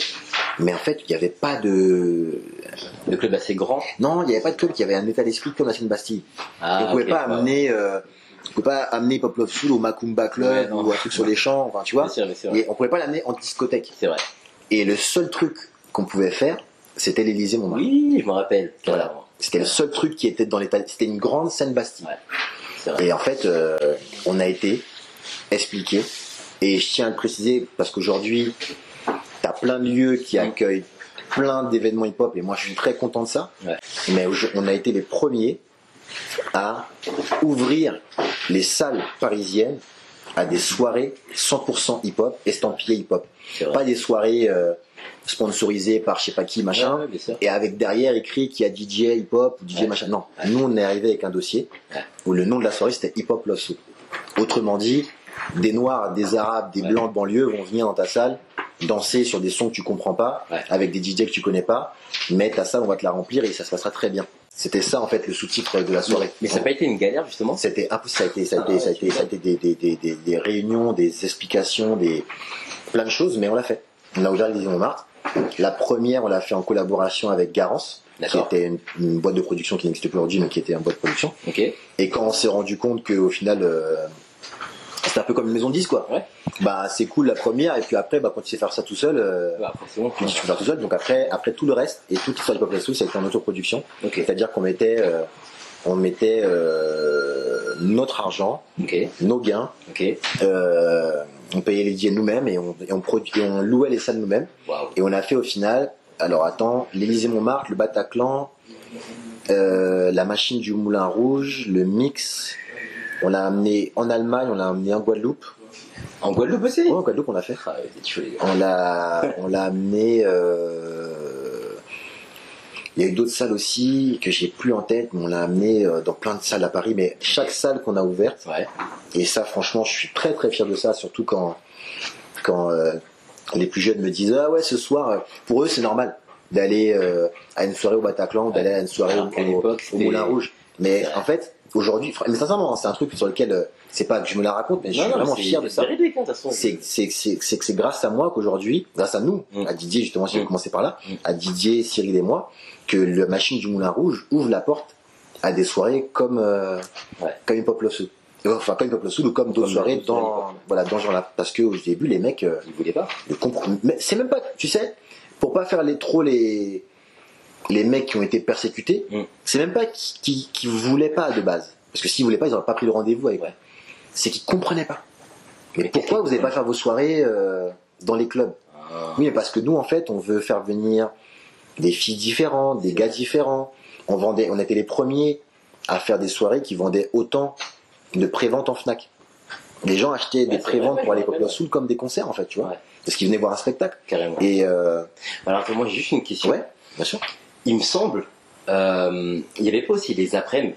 mais en fait, il n'y avait pas de. Le club assez grand. Non, il n'y avait pas de club qui avait un état d'esprit comme la Seine-Bastille. Ah, on pouvait ok, pas amener euh, on pouvait pas amener Pop Love Soul au Macumba Club Ouais, ou un truc sur les champs enfin tu vois Bien sûr, bien sûr. et on pouvait pas l'amener en discothèque C'est vrai. et le seul truc qu'on pouvait faire c'était l'Élysée Montmartre Oui, je me rappelle. Voilà. C'était le seul truc qui était dans l'état c'était une grande scène Bastille Ouais. Et en fait euh, on a été expliqué et je tiens à le préciser parce qu'aujourd'hui t'as plein de lieux qui accueillent plein d'événements hip-hop et moi je suis très content de ça Ouais. mais on a été les premiers à ouvrir les salles parisiennes à des soirées 100% hip-hop, estampillées hip-hop. Pas des soirées euh, sponsorisées par je sais pas qui, machin, Ouais, ouais, et avec derrière écrit qu'il y a DJ hip-hop ou DJ Ouais. machin. Non, nous on est arrivé avec un dossier où le nom de la soirée c'était hip-hop love Soul. Autrement dit, des noirs, des arabes, des blancs de banlieue vont venir dans ta salle danser sur des sons que tu comprends pas, avec des DJ que tu connais pas, mais ta salle on va te la remplir et ça se passera très bien. C'était ça en fait le sous-titre de la soirée. Mais ça n'a pas été une galère, justement? C'était impossible, ça a été, ça a été, ouais, ça a été, ça a été des, des, des, des, des réunions, des explications, des plein de choses, mais on l'a fait. On a ouvert l'Élysée Montmartre. La première, on l'a fait en collaboration avec Garance, qui était une, une boîte de production qui n'existe plus aujourd'hui, mais qui était une boîte de production. Ok. Et quand on s'est rendu compte qu'au final, euh, c'était un peu comme une maison de 10, quoi. Ouais. Bah, c'est cool la première, et puis après, bah, quand tu sais faire ça tout seul, euh, Bah, c'est bon. tu peux faire tout seul. Donc après, après tout le reste, et toute l'histoire du Pop Soul, c'était en autoproduction. Ok. C'est-à-dire qu'on mettait, euh, on mettait euh, notre argent, Ok. nos gains, Ok. On payait les DJ nous-mêmes et on, et on, produit, on louait les salles nous-mêmes. Et on a fait au final, alors attends, l'Élysée Montmartre, le Bataclan, euh, la machine du Moulin Rouge, le mix. On l'a amené en Allemagne, on l'a amené en Guadeloupe. En Guadeloupe aussi? Ouais, en Guadeloupe, on l'a fait. Ah. On l'a, on l'a amené. euh, Il y a eu d'autres salles aussi que j'ai plus en tête, mais on l'a amené euh, dans plein de salles à Paris. Mais chaque salle qu'on a ouverte, Ouais. et ça, franchement, je suis très très fier de ça, surtout quand quand euh, les plus jeunes me disent ah ouais ce soir, pour eux c'est normal d'aller euh, à une soirée au Bataclan, d'aller à une soirée Alors au, Moulin Rouge. Mais en fait, aujourd'hui, mais sincèrement, c'est un truc sur lequel euh, c'est pas que je me la raconte, mais je suis Non, vraiment fier de ça C'est hein, que c'est grâce à moi qu'aujourd'hui, grâce à nous, Mm. à Didier justement, j'ai Mm. commencé par là, Mm. à Didier, Cyril et moi, que la machine du Moulin Rouge ouvre la porte à des soirées comme euh, Ouais. comme une pop love Soul. Enfin comme une pop love Soul ou comme d'autres soirées dans voilà dans ce genre-là, parce que au début les mecs euh, Ils voulaient pas. comprennent, mais c'est même pas, tu sais, pour pas faire les trop les les mecs qui ont été persécutés, Mm. c'est même pas qui, qui qui voulaient pas de base, parce que s'ils voulaient pas, ils auraient pas pris le rendez-vous avec. Ouais. C'est qu'ils comprenaient pas. Mais, Mais pourquoi vous n'allez pas faire vos soirées euh, dans les clubs Ah. Oui, mais parce que nous, en fait, on veut faire venir des filles différentes, des gars différents. On vendait, on était les premiers à faire des soirées qui vendaient autant de préventes en Fnac. Les gens achetaient des préventes vrai, pour aller Pop rappelle. Soul comme des concerts, en fait, tu vois. Ouais. Parce qu'ils venaient voir un spectacle. Carrément. Et euh, Alors, moi, j'ai juste une question. ouais, bien sûr. Il me semble, euh, il n'y avait pas aussi les après-midi.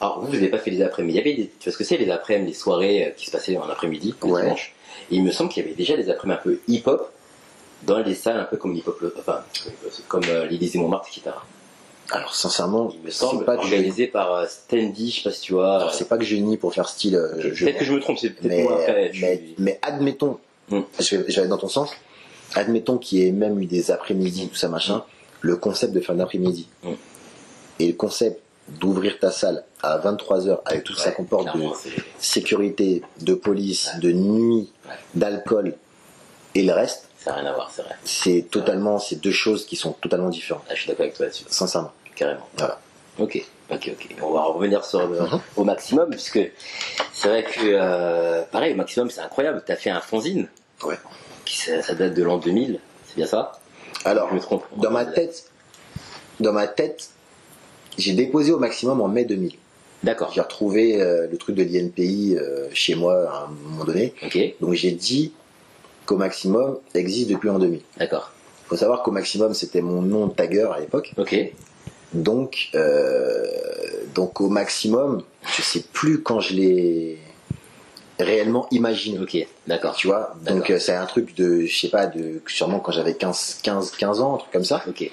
Alors, vous, vous n'avez pas fait les après-midi. Il y avait des, tu vois ce que c'est, les après-midi, les soirées euh, qui se passaient en après-midi, le Ouais. dimanche. Et il me semble qu'il y avait déjà des après-midi un peu hip-hop dans les salles un peu comme hip-hop, enfin, comme euh, l'Élysée Montmartre, etc. Alors, sincèrement, Il me c'est semble, pas que organisé par euh, Standy, je sais pas si tu vois. alors, c'est pas que je nie pour faire style. euh, Peut-être que je me trompe, c'est peut-être mais, moi après. je mais, suis- mais admettons, Mm. je, vais, je vais aller dans ton sens, admettons qu'il y ait même eu des après-midi, tout ça machin, le concept de faire un après-midi Mm. et le concept d'ouvrir ta salle à 23h avec tout que ça Ouais, comporte de sécurité, de police, Ouais. de nuit, Ouais. d'alcool et le reste, Ça n'a rien à voir, c'est vrai. c'est totalement, c'est deux choses qui sont totalement différentes, Ah, je suis d'accord avec toi là-dessus, sincèrement. carrément. Voilà. Ok, ok, ok. On va revenir sur le- Mhm. au maximum, puisque c'est vrai que, euh, pareil, au maximum, c'est incroyable. Tu as fait un fanzine. Ouais. Qui, ça, ça date de l'an 2000, c'est bien ça? Alors, Je me trompe. dans ma tête, dans ma tête, j'ai déposé au maximum en mai 2000. D'accord, J'ai retrouvé euh, le truc de l'INPI euh, chez moi à un moment donné. ok, Donc j'ai dit qu'au maximum existe depuis en 2000. d'accord, Il faut savoir qu'au maximum c'était mon nom de tagger à l'époque. ok, Donc, euh, donc au maximum, je sais plus quand je l'ai réellement imaginé. ok, d'accord, Tu vois, donc euh, c'est un truc de, je sais pas, de sûrement quand j'avais 15, 15, 15 ans, un truc comme ça. ok.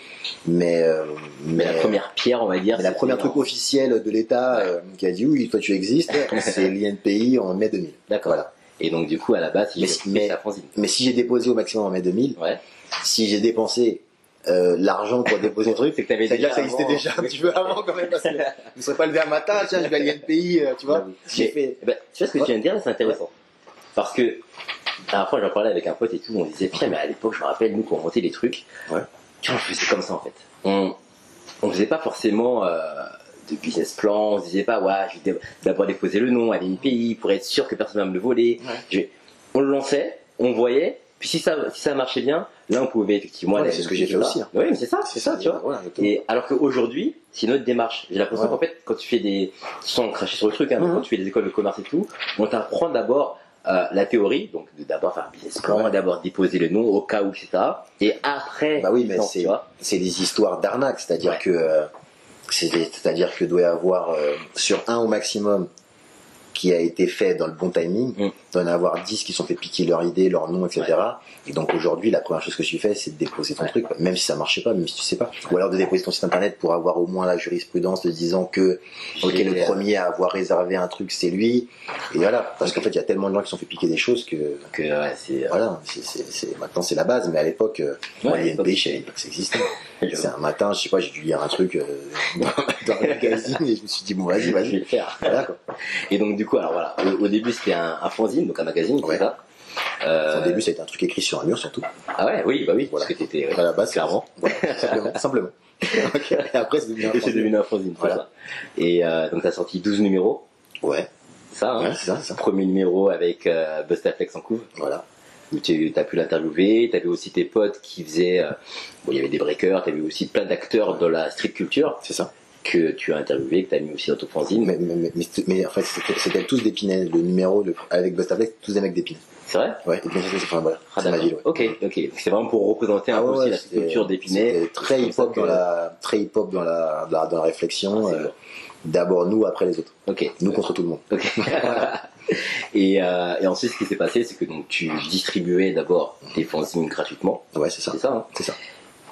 Mais, euh, Mais la première pierre, on va dire. la première truc officiel de l'État euh, qui a dit oui, toi tu existes, c'est l'INPI en mai 2000. D'accord. Voilà. Et donc, du coup, à la base, il Mais- est mais-. Mais si j'ai déposé au maximum en mai 2000, Ouais. si j'ai dépensé euh, l'argent pour déposer le truc, C'est que t'avais c'est-à-dire déjà ça existait avant- déjà un petit peu avant quand même. Parce que ne serais pas levé un matin, tiens, je vais à l'INPI, euh, tu vois. J'ai fait. eh ben, tu vois ce que tu viens de dire, c'est intéressant. Parce que, la dernière fois, j'en parlais avec un pote et tout, on disait, putain, mais à l'époque, je me rappelle, nous, quand on montait les trucs, Ouais. tu vois, on faisait comme ça, en fait. On, on faisait pas forcément euh, de business plan, on se disait pas, ouais, je vais d'abord déposer le nom à l'INPI pour être sûr que personne va me le voler. Ouais. Je- on le lançait, on voyait, puis si ça, si ça marchait bien, là, on pouvait effectivement aller- c'est ce que j'ai fait aussi, hein. Oui, mais c'est ça, c'est ça, tu vois. Voilà. Et alors qu'aujourd'hui, c'est une autre démarche. J'ai l'impression Ouais. qu'en fait, quand tu fais des, sans cracher sur le truc, hein, Mhm. quand tu fais des écoles de commerce et tout, on t'apprend d'abord euh, la théorie, donc d'abord faire un business plan, Ouais. d'abord déposer le nom au cas où, etc. Et après, Bah oui, mais c'est c'est des histoires d'arnaque, c'est-à-dire Ouais. que euh, c'est-à-dire que doit y avoir euh, sur un au maximum qui a été fait dans le bon timing, Mm. Doit y en avoir 10 qui sont fait piquer leur idée, leur nom, etc. Et donc aujourd'hui, la première chose que tu fais, c'est de déposer ton Ouais. truc, même si ça marchait pas, même si tu sais pas. Ou alors de déposer ton site internet pour avoir au moins la jurisprudence de disant que ok, le premier à avoir réservé un truc, c'est lui. Et voilà, parce qu'en fait, il y a tellement de gens qui sont fait piquer des choses que Donc, euh, ouais, c'est. euh, voilà, c'est- maintenant c'est la base, mais à l'époque, euh, Ouais, à l'INPI, l'époque. je savais pas que ça existait. C'est un matin, je sais pas, j'ai dû lire un truc euh, dans, dans le magazine et je me suis dit, bon, vas-y, je vais vas-y. le faire. Voilà, quoi. Et donc, du coup, alors voilà, au, au début, c'était un, un fanzine, donc un magazine, Ouais. ça. Euh, Au début, ça a été un truc écrit sur un mur, surtout. Ah ouais, oui, bah oui, Voilà. parce que t'étais. ouais. À la base, Clairement. Voilà, simplement. Et après, c'est devenu un fanzine. Voilà. ça. Et euh, donc, t'as sorti 12 numéros, Ouais, ça, hein ouais ça. Premier numéro avec euh, Bustaflex en couve. Voilà. où tu as pu l'interviewer, tu avais aussi tes potes qui faisaient, euh, bon, il y avait des breakers, tu avais aussi plein d'acteurs de la street culture C'est ça. Que tu as interviewé, que tu as mis aussi dans ton fanzine. Mais, mais, mais, mais, mais en fait, c'était tous d'Épinay. Le numéro avec Bustaflex, tous des mecs d'Épinay. C'est vrai? Ouais, Épinay, c'est enfin, voilà. Ah, ma ville, ouais. Ok, ok. C'est vraiment pour représenter un Ah peu ouais, aussi la culture d'Épinay. Très hip-hop que- dans la, très hip-hop dans la, dans la, dans la réflexion. Ah, euh. D'abord nous, après les autres. Ok. Nous contre tout le monde. Ok. et, euh, et ensuite, ce qui s'est passé, c'est que donc tu distribuais d'abord tes fanzines gratuitement. Ouais, c'est ça. C'est ça, hein C'est ça.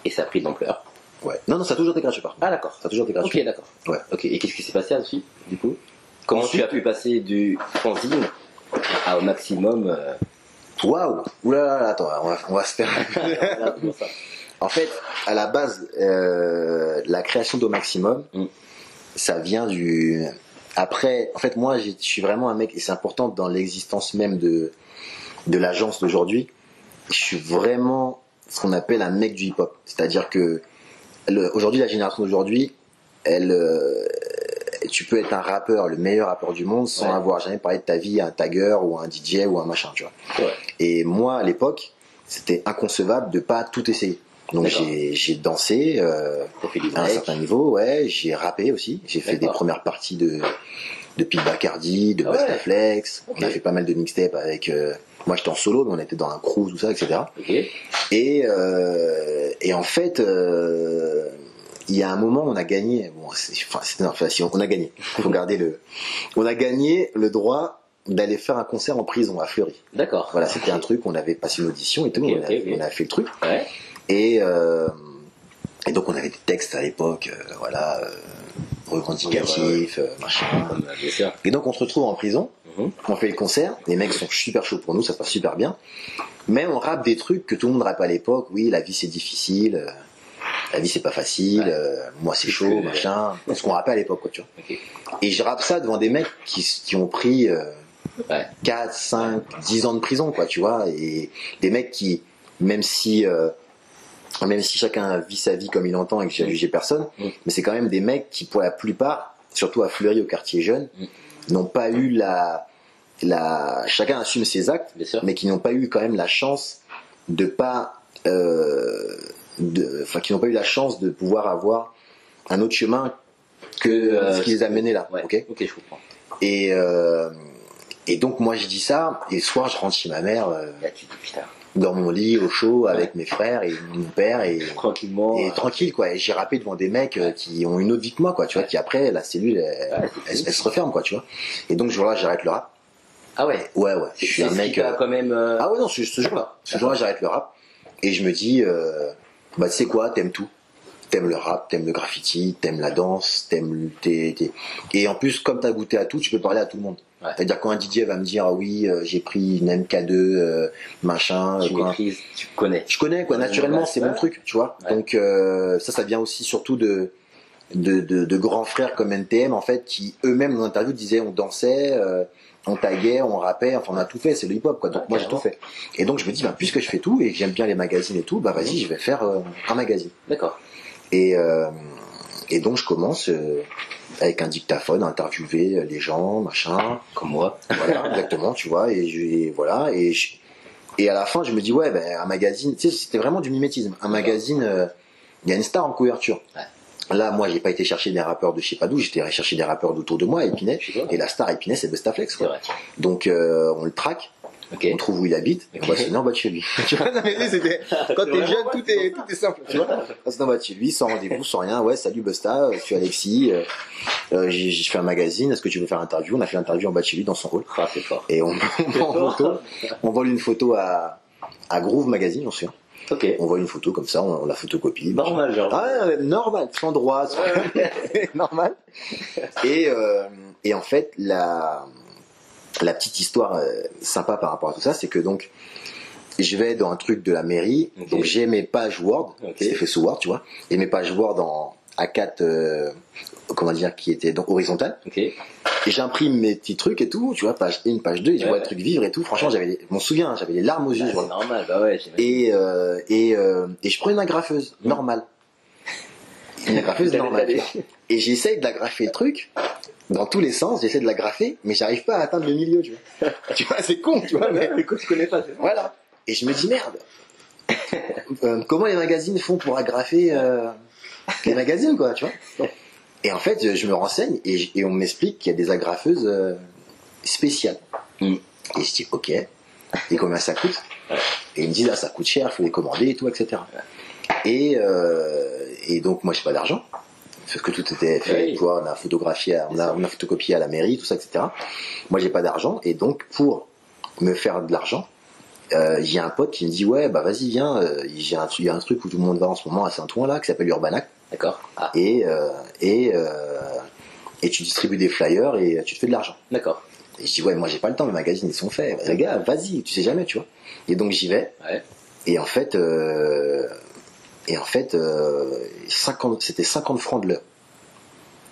Et ça a pris de l'ampleur. Ouais. Non, non, ça a toujours été gratuit. Ah, d'accord. Ça a toujours été gratuit. Ok, d'accord. Ouais. Ok. Et qu'est-ce qui s'est passé ensuite, du coup? Comment Ensuite- tu as pu passer du fanzine à au maximum euh, Waouh Oula, là, là, attends, on va, on va se faire. ça en fait, à la base, euh, la création d'au maximum, Mm. ça vient du. Après, en fait, moi, je suis vraiment un mec, et c'est important dans l'existence même de, de l'agence d'aujourd'hui. Je suis vraiment ce qu'on appelle un mec du hip-hop. C'est-à-dire que aujourd'hui, la génération d'aujourd'hui, elle, euh, tu peux être un rappeur, le meilleur rappeur du monde, sans Ouais. avoir jamais parlé de ta vie à un tagger ou à un DJ ou à un machin, tu vois. Ouais. Et moi, à l'époque, c'était inconcevable de pas tout essayer. Donc j'ai dansé euh, à un certain niveau, ouais, j'ai rappé aussi. J'ai fait des premières parties de de Pete Bacardi, de Ah ouais. Bastaflex. Ok. On a fait pas mal de mixtapes avec. euh, moi, j'étais en solo, mais on était dans un crew, tout ça, etc. Et euh, et en fait. euh, il y a un moment, on a gagné. Bon, enfin, c'est enfin, si on on a gagné. Faut garder le. On a gagné le droit d'aller faire un concert en prison à Fleury. D'accord. Voilà, c'était un truc. On avait passé une audition et tout. Ok, on, a, ok, ok. on a fait le truc. Ouais. Et, euh, et donc on avait des textes à l'époque, voilà, revendicatifs, euh, machin. Sûr. Et donc on se retrouve en prison, Mhm. on fait le concert, les mecs sont super chauds pour nous, ça se passe super bien. Mais on rappe des trucs que tout le monde rappe à l'époque, oui, la vie c'est difficile, euh, la vie c'est pas facile, Ouais. euh, moi c'est chaud, que- machin. Ce qu'on rappelle à l'époque, quoi, tu vois. Et je rappe ça devant des mecs qui, qui ont pris euh, Ouais. 4, 5, 10 ans de prison, quoi, tu vois. Et des mecs qui, même si, même si chacun vit sa vie comme il entend et que j'ai Mm. jugé personne, Mm. mais c'est quand même des mecs qui, pour la plupart, surtout à Fleury, au quartier jeune, Mm. n'ont pas eu la, la, chacun assume ses actes, mais qui n'ont pas eu quand même la chance de pas, euh, de, enfin, qui n'ont pas eu la chance de pouvoir avoir un autre chemin que Euh, ce qui les a menés là, Ouais. ok Ok, je comprends. et, euh, et donc moi je dis ça, et le soir je rentre chez ma mère, Là, tu dis, putain, dans mon lit, au chaud, avec mes frères et mon père, et, tranquillement. et euh, tranquille quoi. Et j'ai rappé devant des mecs euh, qui ont une autre vie que moi, quoi, tu vois, qui après la cellule, elle, Ouais, c'est elle- fou. elle se referme, quoi, tu vois. Et donc ce jour-là j'arrête le rap. Ah ouais? Ouais, ouais, je suis C'est un mec. euh, quand même. euh, Ah ouais, non, ce, ce jour-là. Ce jour-là j'arrête le rap, et je me dis, euh, bah tu sais quoi, t'aimes tout. T'aimes le rap, t'aimes le graffiti, t'aimes la danse, t'aimes le- Et en plus, comme t'as goûté à tout, tu peux parler à tout le monde. Ouais. C'est-à-dire quand un DJ va me dire ah oui euh, j'ai pris une MK2 euh, machin tu quoi. maîtrises, tu connais. je connais quoi naturellement c'est mon truc tu vois Ouais. donc euh, ça ça vient aussi surtout de de, de, de grands frères comme NTM en fait qui eux-mêmes dans l'interview disaient on dansait euh, on taguait on rappait enfin on a tout fait c'est le hip hop quoi donc Ouais, moi j'ai tout fait et donc je me dis bah puisque je fais tout et que j'aime bien les magazines et tout bah vas-y je vais faire euh, un magazine D'accord. et euh, et donc je commence euh, avec un dictaphone interviewer les gens machin Comme moi. voilà, exactement, tu vois, et, je, voilà, et, je- et à la fin, je me dis, ouais, ben, un magazine, tu sais, c'était vraiment du mimétisme. Un magazine, euh, il y a une star en couverture. Là, moi, j'ai pas été chercher des rappeurs de je sais pas d'où, j'étais allé chercher des rappeurs d'autour de moi, pas. et la star Épinay, c'est quoi. vrai. Donc, euh, on le traque, Ok. on trouve où il habite, et on va se en bas de chez lui. tu vois, non, mais c'était, quand t'es jeune, tout est, tout est simple, tu vois. On se de chez lui, sans rendez-vous, sans rien, ouais, salut Busta, euh, je suis Alexis, euh, euh, j'ai j'ai fait un magazine, est-ce que tu veux faire l'interview? On a fait l'interview en bas de chez lui, dans son rôle. Ah, c'est fort. Et on, on, en photo, on vole une photo à, à Groove Magazine, j'en suis. Ok. On vole une photo comme ça, on, on la photocopie. Normal, genre. Ah, normal, sans droit, sans- normal. Et, euh, et en fait, la, la petite histoire euh, sympa par rapport à tout ça, c'est que donc, je vais dans un truc de la mairie, donc j'ai mes pages Word, c'est fait sous Word, tu vois, et mes pages Word en A4, euh, comment dire, qui étaient donc horizontales. Et j'imprime mes petits trucs et tout, tu vois, page 1, page 2, et je Ouais, vois le truc vivre et tout. Franchement, j'avais, je m'en souviens, j'avais les larmes aux yeux. Bah, normal, bah ouais. Et, euh, et, euh, et je prends une agrafeuse Mm. normale. Une agrafeuse T'avais normale. Et j'essaye d'agrafer le truc dans tous les sens, j'essaie de l'agrafer, mais j'arrive pas à atteindre le milieu, tu vois. tu vois, c'est con, tu vois, mais Écoute, je connais pas. voilà. Et je me dis merde. Euh, comment les magazines font pour agrafer euh, les magazines, quoi, tu vois? Et en fait, je me renseigne et, on m'explique qu'il y a des agrafeuses euh, spéciales. Mm. Et je dis ok. Et combien ça coûte? Et ils me disent ah ça coûte cher, il faut les commander et tout, etc. Et, et donc moi j'ai pas d'argent parce que tout était fait, Oui. tu vois, on a photographié, on a, on a photocopié à la mairie, tout ça, etc. Moi j'ai pas d'argent et donc pour me faire de l'argent, euh, j'ai un pote qui me dit ouais bah vas-y viens, euh, j'ai un, il y a un truc où tout le monde va en ce moment à Saint-Ouen là qui s'appelle Urbanac D'accord. Ah, et euh, et euh, et tu distribues des flyers et tu te fais de l'argent. d'accord. Et je dis ouais moi j'ai pas le temps, mes magazines ils sont faits. Les gars vas-y, tu sais jamais tu vois. Et donc j'y vais Ouais. et en fait et en fait euh, 50 c'était 50 francs de l'heure.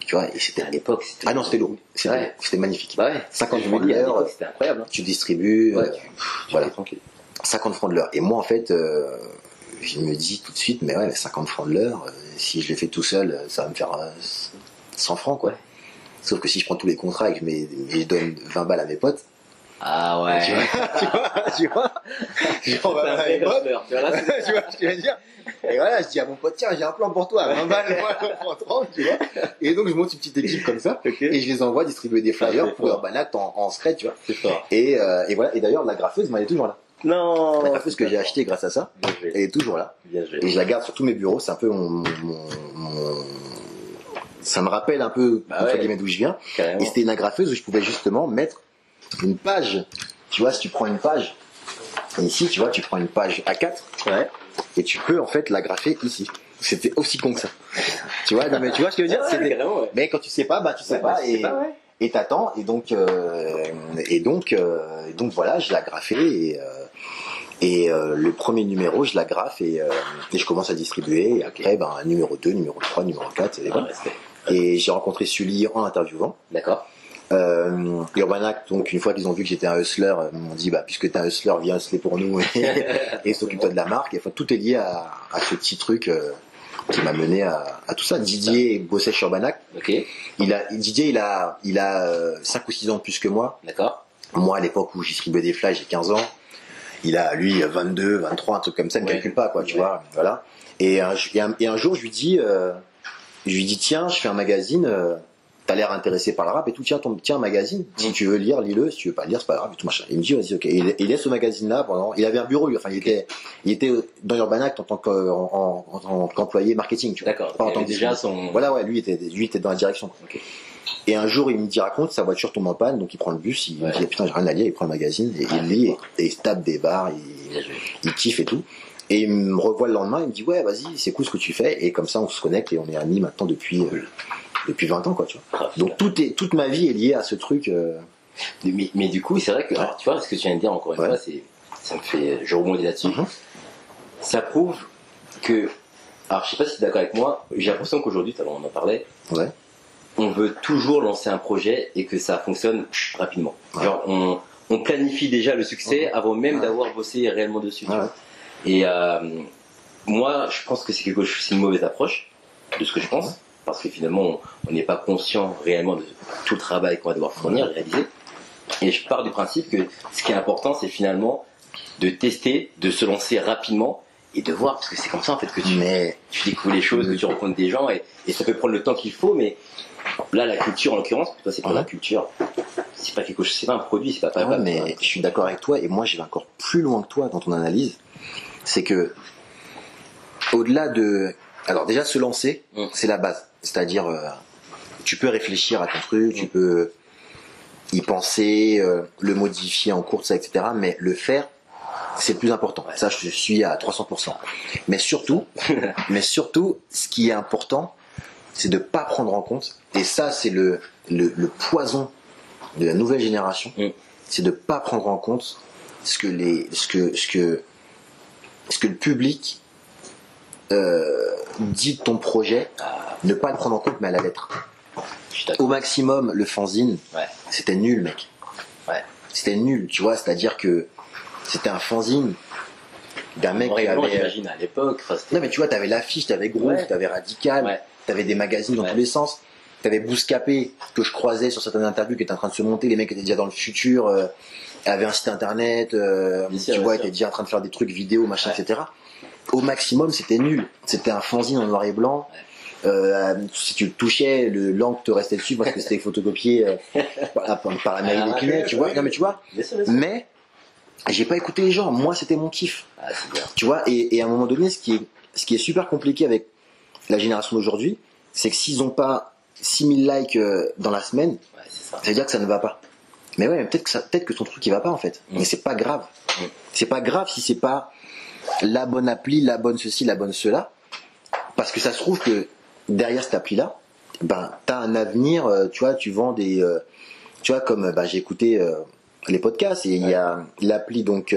Tu vois et c'était À l'époque, c'était. ah non c'était lourd, c'était Ouais. magnifique. Bah ouais. 50 Je me francs de l'heure, C'était incroyable. hein. tu distribues, Ouais, euh, tu- tu voilà. fais tranquille. 50 francs de l'heure. Et moi, en fait, euh, je me dis tout de suite, mais ouais, mais 50 francs de l'heure, euh, si je le fais tout seul, euh, ça va me faire euh, 100 francs, quoi. Sauf que si je prends tous les contrats et que je, mets- et je donne 20 balles à mes potes, Ah ouais. tu vois, tu vois, tu vois, je prends 20 balles à mes potes, Tu vois, là, tu vois ce que je veux dire Et voilà, je dis à mon pote, tiens, j'ai un plan pour toi, 20 balles, moi, prends 30, tu vois. Et donc, je monte une petite équipe comme ça, et je les envoie distribuer des flyers pour fort. Urbanact en, en secret, tu vois. C'est fort. Et, euh, et voilà, et d'ailleurs, la graffeuse, elle est toujours là. Non. La graffeuse que j'ai achetée grâce à ça, elle est toujours là. Bien. Et je la garde sur tous mes bureaux, c'est un peu mon, mon- mon- Ça me rappelle un peu, Bah ouais. d'où je viens. Carrément. Et c'était une agrafeuse où je pouvais justement mettre une page. Tu vois, si tu prends une page, et ici, tu vois, tu prends une page A4, Ouais. et tu peux en fait l'agrafer ici. C'était aussi con que ça. Tu vois, non, mais tu vois ce que je veux dire? Ouais, ouais. Mais quand tu sais pas, bah tu sais pas, bah, et pas, ouais. et t'attends, et donc euh, et donc euh, et donc voilà, je l'ai agrafé et euh, Et le premier numéro, je l'agrafe et, euh, et je commence à distribuer. Et après, ben, numéro 2, numéro 3, numéro 4. Et, respect. Et j'ai rencontré Sully en interviewant. D'accord. Euh, Urbanac, donc une fois qu'ils ont vu que j'étais un hustler, euh, ils m'ont dit bah puisque t'es un hustler, viens hustler pour nous et, et s'occupe-toi de la marque. Et, enfin, tout est lié à, à ce petit truc euh, qui m'a mené à, à tout ça. Didier bossait chez Urbanac. Ok. Il a, Didier, il a, il a 5 ou 6 ans de plus que moi. D'accord. Moi, à l'époque où j'y distribuais des flashs, j'ai 15 ans. Il a, lui, 22, 23, un truc comme ça, ne Ouais. calcule pas, quoi, tu Ouais. vois. Voilà. Et un, et un, et un jour, je lui dis, euh, je lui dis, tiens, je fais un magazine, euh, t'as l'air intéressé par le rap et tout, tiens, ton, tiens, un magazine. Si tu veux lire, lis-le. Si tu veux pas lire, c'est pas grave et tout, machin. Il me dit, vas-y, ok. Et il, il laisse ce magazine-là pendant, il avait un bureau, lui. Enfin, il était, il était dans en tant que- en- en- en tant qu'employé marketing, tu vois. D'accord. Pas en tant que déjà son. Voilà, ouais, lui était, lui était dans la direction. Et un jour, il me dit, raconte, sa voiture tombe en panne, donc il prend le bus, il Ouais. me dit, putain, j'ai rien à lire, il prend le magazine, et Ah, il lit, et, il se tape des il, joué. il kiffe et tout. Et il me revoit le lendemain, il me dit, ouais, vas-y, c'est cool ce que tu fais, et comme ça, on se connecte, et on est amis maintenant depuis, euh, depuis 20 ans, quoi, tu vois. Ah, Donc, tout est, toute ma vie est liée à ce truc, euh, Mais, mais du coup, c'est vrai que, alors, tu vois, ce que tu viens de dire encore une Ouais. fois, c'est, ça me fait, je rebondis là-dessus. Mhm. Ça prouve que, alors je sais pas si tu es d'accord avec moi, j'ai l'impression qu'aujourd'hui, tout à l'heure on en parlait, ouais. on veut toujours lancer un projet et que ça fonctionne rapidement. Ouais. Genre, on, on planifie déjà le succès avant même d'avoir bossé réellement dessus. Et euh, moi, je pense que c'est quelque chose, c'est une mauvaise approche de ce que je pense, parce que finalement, on- n'est pas conscient réellement de tout le travail qu'on va devoir fournir, réaliser. Et je pars du principe que ce qui est important, c'est finalement de tester, de se lancer rapidement et de voir, parce que c'est comme ça en fait que tu, Mais, tu découvres les choses, que tu rencontres des gens et, et ça peut prendre le temps qu'il faut, mais là, la culture en l'occurrence, pour toi, c'est pas Ouais. la culture, c'est pas quelque chose, c'est pas un produit, c'est pas pas. Ah ouais, mais je suis d'accord avec toi, et moi, je vais encore plus loin que toi dans ton analyse. C'est que, au-delà de. Alors, déjà, se lancer, Mm. c'est la base. C'est-à-dire, euh, tu peux réfléchir à ton truc, tu peux y penser, euh, le modifier en cours, ça, etc. Mais le faire, c'est le plus important. Ça, je suis à 300%. Mais surtout, mais surtout, ce qui est important, c'est de pas prendre en compte. Et ça, c'est le, le, le poison de la nouvelle génération. Mm. C'est de pas prendre en compte ce que les, ce que, ce que, ce que le public dit de ton projet. Ne pas le prendre en compte, mais à la lettre. Au maximum, le fanzine, Ouais. c'était nul, mec. Ouais. C'était nul, tu vois. C'est-à-dire que c'était un fanzine d'un mec qui avait. j'imagine à l'époque. Non, mais tu vois, t'avais l'affiche, t'avais Groove, Ouais. t'avais Radical, t'avais des magazines dans tous les sens. T'avais Bouscapé, que je croisais sur certaines interviews qui étaient en train de se monter. Les mecs étaient déjà dans le futur, euh, avaient un site internet, euh, tu vois, sûr. étaient déjà en train de faire des trucs vidéo, machin, etc. Au maximum, c'était nul. C'était un fanzine en noir et blanc. Euh, si tu le touchais, le l'encre te restait dessus parce que c'était photocopié euh, voilà, par, par la mairie Ah, d'Épinay, tu vois. Non, mais tu vois. Mais j'ai pas écouté les gens. Moi, c'était mon kiff. Ah. Tu vois, et, et à un moment donné, ce qui est, ce qui est super compliqué avec la génération d'aujourd'hui, c'est que s'ils ont pas 6000 likes euh, dans la semaine, Ouais, ça. ça veut dire que ça ne va pas. Mais ouais, peut-être que peut-être que ton truc il va pas en fait. Mm. Mais c'est pas grave. Mm. C'est pas grave si c'est pas la bonne appli, la bonne ceci, la bonne cela. Parce que ça se trouve que derrière cette appli là, ben t'as un avenir. euh, tu vois, tu vends des, euh, tu vois comme ben, j'ai écouté euh, les podcasts et il y a l'appli donc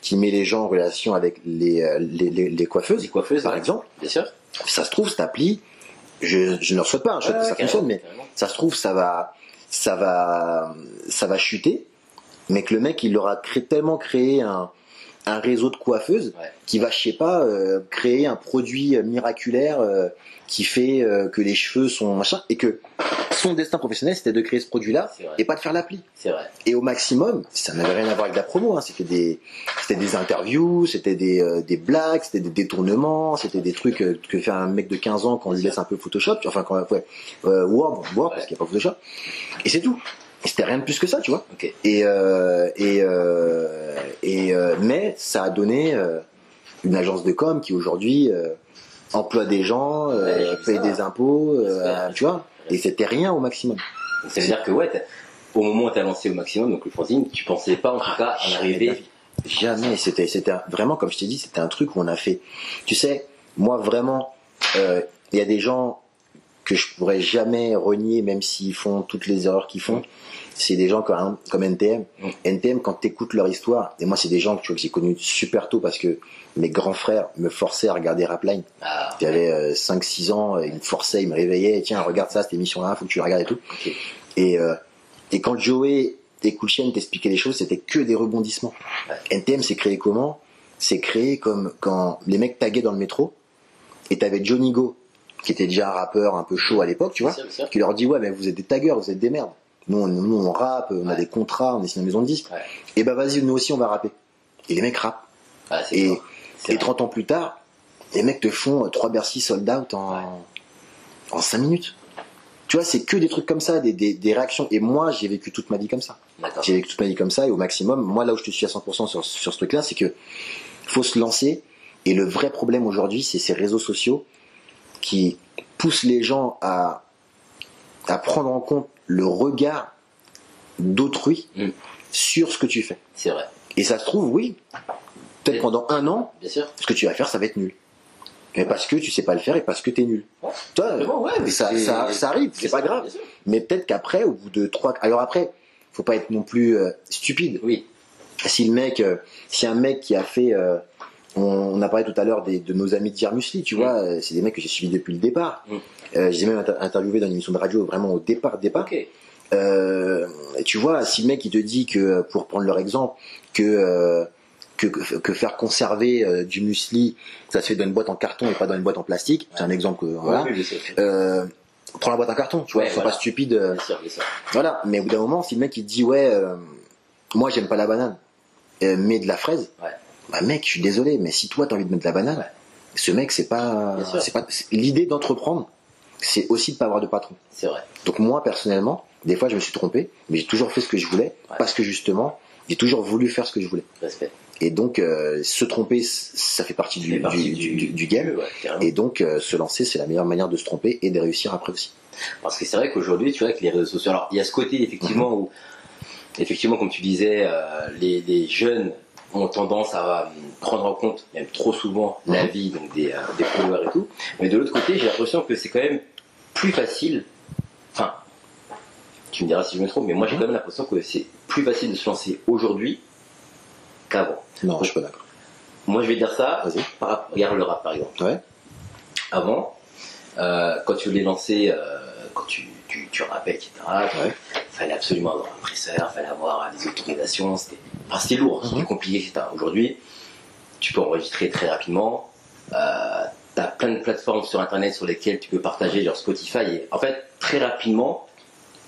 qui met les gens en relation avec les les, les, les coiffeuses Les coiffeuses, par ouais. exemple. Bien sûr. Ça se trouve cette appli, je, je ne le souhaite pas, hein, je souhaite que ça fonctionne, mais carrément, ça se trouve ça va ça va ça va chuter mais que le mec il aura cré- tellement créé un, un réseau de coiffeuses Ouais. qui va je sais pas euh, créer un produit miraculaire euh, qui fait euh, que les cheveux sont machin et que son destin professionnel c'était de créer ce produit là C'est vrai. et pas de faire l'appli. Et au maximum ça n'avait rien à voir avec la promo hein, c'était des c'était des interviews c'était des, euh, des blagues c'était des détournements c'était des trucs euh, que fait un mec de 15 ans quand on lui laisse un peu Photoshop enfin quand ouais, euh, Word, Word parce qu'il n'y a pas Photoshop. Et c'est tout c'était rien de plus que ça tu vois Ok. et euh, et euh, et euh, mais ça a donné euh, une agence de com qui aujourd'hui euh, emploie des gens Ouais, euh, vu paye ça. des impôts euh, tu vois et c'était rien au maximum Ça veut dire que, ouais, t'as- au moment où tu as lancé au maximum, donc le fanzine, tu pensais pas en tout cas de la arriver. Jamais. C'était, c'était vraiment, comme je t'ai dit, c'était un truc où on a fait. Tu sais, moi vraiment, euh, il y a des gens que je pourrais jamais renier, même s'ils font toutes les erreurs qu'ils font. c'est des gens comme, comme NTM. NTM, quand tu écoutes leur histoire, et moi, c'est des gens que, tu vois, que j'ai connus super tôt parce que mes grands frères me forçaient à regarder Rapline. Ah, J'avais 5-6 ans, ils me forçaient, ils me réveillaient, tiens, regarde ça, cette émission-là, faut que tu la regardes et tout. Et, euh, et quand Joey et Chain t'expliquaient les choses, c'était que des rebondissements. NTM, c'est créé comment? C'est créé comme quand les mecs taguaient dans le métro, et t'avais Johnny Go, qui était déjà un rappeur un peu chaud à l'époque, tu vois, sûr, sûr. qui leur dit, ouais, mais vous êtes des taggeurs, vous êtes des merdes. Nous, on, nous, on rappe, on a des contrats, on est signé en maison de disques. Ouais. Et bah vas-y, nous aussi, on va rapper. Et les mecs rappent. Ah, Et, fort. C'est et vrai. 30 ans plus tard, les mecs te font 3 Bercy sold out en, en 5 minutes. Tu vois, c'est que des trucs comme ça, des, des, des réactions. Et moi, j'ai vécu toute ma vie comme ça. J'ai vécu toute ma vie comme ça, et au maximum, moi, là où je te suis à 100% sur, sur ce truc-là, c'est que faut se lancer. Et le vrai problème aujourd'hui, c'est ces réseaux sociaux qui poussent les gens à, à prendre en compte le regard d'autrui Mm. sur ce que tu fais. C'est vrai. Et ça se trouve, oui, peut-être pendant un an, Bien sûr. ce que tu vas faire, ça va être nul. Mais parce que tu sais pas le faire et parce que t'es nul. Ouais. Toi, Mais bon, ouais, mais mais ça, ça, ça arrive, c'est pas grave. Mais peut-être qu'après, au bout de trois, alors après, faut pas être non plus euh, stupide. Oui. Si le mec, euh, si un mec qui a fait, euh, on, on a parlé tout à l'heure de nos amis de Jermusli, tu Mm. vois, euh, c'est des mecs que j'ai suivis depuis le départ. Mm. Euh, j'ai même inter- interviewé dans une émission de radio vraiment au départ, départ. Ok. Euh, tu vois, si le mec il te dit que, pour prendre leur exemple, que euh, que, que, que faire conserver euh, du muesli, ça se fait dans une boîte en carton et pas dans une boîte en plastique, c'est un exemple que voilà. Euh, prends la boîte en carton, tu vois, Ouais, voilà. pas stupide. euh, Bien sûr, bien sûr. voilà, mais au bout d'un moment, si le mec il te dit ouais, euh, moi j'aime pas la banane, euh, mets de la fraise, Ouais. Bah mec, je suis désolé, mais si toi t'as envie de mettre de la banane, ce mec c'est pas, c'est pas, l'idée d'entreprendre, c'est aussi de pas avoir de patron. C'est vrai. Donc moi personnellement, des fois je me suis trompé, mais j'ai toujours fait ce que je voulais Ouais. parce que justement, j'ai toujours voulu faire ce que je voulais. Respect. Et donc euh, se tromper, ça fait partie du, fait partie du, du- du- du game. Ouais. Et donc euh, se lancer, c'est la meilleure manière de se tromper et de réussir après aussi. Parce que c'est vrai qu'aujourd'hui, tu vois, avec les réseaux sociaux, alors il y a ce côté effectivement Mhm. où, effectivement, comme tu disais, euh, les, les jeunes ont tendance à prendre en compte, même trop souvent, la Mhm. vie donc des, euh, des followers et tout. Mais de l'autre côté, j'ai l'impression que c'est quand même plus facile. Enfin, tu me diras si je me trompe, mais moi j'ai quand même l'impression que c'est plus facile de se lancer aujourd'hui qu'avant. Non, je suis pas d'accord. Moi je vais dire ça. Par, rapport- regarde le rap par exemple. Ouais. Avant, euh, quand tu voulais lancer, euh, quand tu, tu, tu rappais, etc., Ouais. fallait absolument avoir un presseur, fallait avoir euh, des autorisations, c'était enfin, lourd, c'était Mhm. compliqué, etc. Aujourd'hui, tu peux enregistrer très rapidement, euh, t'as plein de plateformes sur internet sur lesquelles tu peux partager, genre Spotify, et en fait, très rapidement,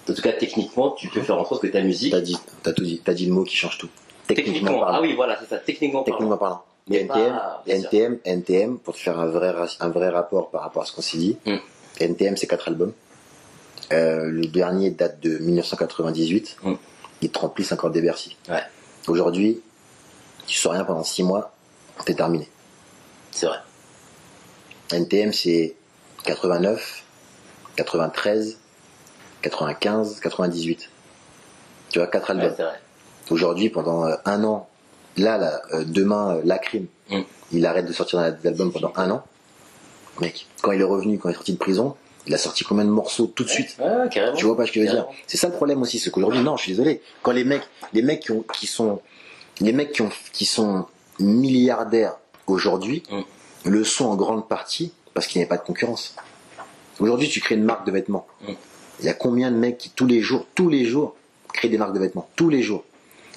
en tout cas techniquement, tu peux faire en sorte que ta musique, T'as dit, t'as tout dit, t'as dit le mot qui change tout. techniquement, parlant. ah oui, voilà, c'est ça, techniquement, parlant. Techniquement parlant. Mais NTM, pas-. NTM, NTM, pour te faire un vrai, ra- un vrai rapport par rapport à ce qu'on s'est dit, Mm. NTM c'est quatre albums. Euh, le dernier date de 1998. Mm. Ils te remplissent encore des Bercy. Ouais. Aujourd'hui, tu sors rien pendant six mois, t'es terminé. C'est vrai. NTM c'est 89, 93, 95, 98. Tu vois, quatre albums. Ouais. Aujourd'hui, pendant euh, un an, là, là euh, demain, la crime, Mm. il arrête de sortir des albums pendant un an. Mec, quand il est revenu, quand il est sorti de prison, il a sorti combien de morceaux tout de suite? carrément. Tu vois pas ce que je veux dire? C'est ça le problème aussi, c'est qu'aujourd'hui, non, je suis désolé. Quand les mecs, les mecs qui, ont, qui sont, les mecs qui, ont, qui sont milliardaires aujourd'hui, Mm. le sont en grande partie parce qu'il n'y a pas de concurrence. Aujourd'hui, tu crées une marque de vêtements. Mm. Il y a combien de mecs qui tous les jours, tous les jours, créent des marques de vêtements Tous les jours.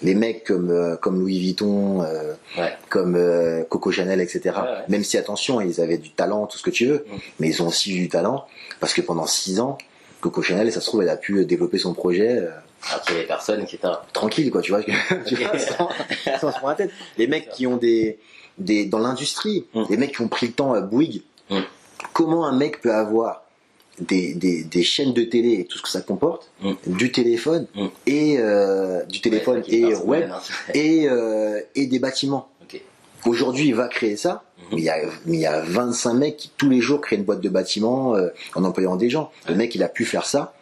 Les mecs comme euh, comme Louis Vuitton, euh, Ouais. comme euh, Coco Chanel, etc. Ouais, ouais. Même si attention, ils avaient du talent, tout ce que tu veux, Mm. mais ils ont aussi eu du talent parce que pendant six ans, Coco Chanel, ça se trouve, elle a pu développer son projet euh, Alors qu'il y avait personne, etc. tranquille, quoi. Tu vois, tu vois sans, sans se prendre la tête. Les mecs qui ont des des dans l'industrie, Mm. les mecs qui ont pris le temps à Bouygues. Mm. Comment un mec peut avoir des, des, des chaînes de télé et tout ce que ça comporte, Mm. du téléphone Mm. et euh, du téléphone Ouais, et web et euh, et des bâtiments. Ok. Aujourd'hui, il va créer ça, Mhm. mais il y a mais il y a 25 mecs qui tous les jours créent une boîte de bâtiments euh, en employant des gens. Le Ouais. mec, il a pu faire ça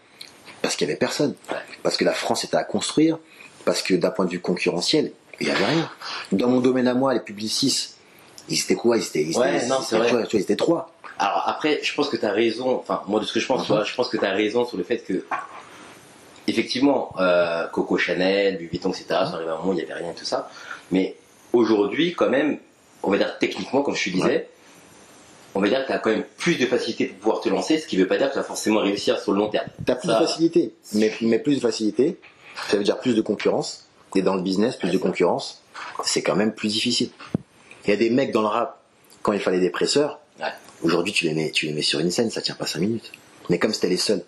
parce qu'il y avait personne, Ouais. parce que la France était à construire, parce que d'un point de vue concurrentiel, il y avait rien. Dans mon domaine à moi, les publicistes, ils étaient quoi? Ils étaient, ils Ouais, étaient- non, ils c'est étaient vrai. quoi Tu vois, ils étaient trois. Alors après, je pense que tu as raison, enfin moi de ce que je pense, Mhm. je pense que tu as raison sur le fait que effectivement, euh, Coco Chanel, Louis Vuitton, etc., ça arrive à un moment où il n'y avait rien et tout ça. Mais aujourd'hui, quand même, on va dire techniquement, comme je te disais, on va dire que tu as quand même plus de facilité pour pouvoir te lancer, ce qui ne veut pas dire que tu vas forcément réussir sur le long terme. Tu as plus Ça- de facilité, mais, mais plus de facilité, ça veut dire plus de concurrence. Et dans le business, plus Ouais, de concurrence, c'est quand même plus difficile. Il y a des mecs dans le rap, quand il fallait des presseurs. Aujourd'hui tu les mets, tu les mets sur une scène, ça tient pas 5 minutes. Mais comme c'était les seuls.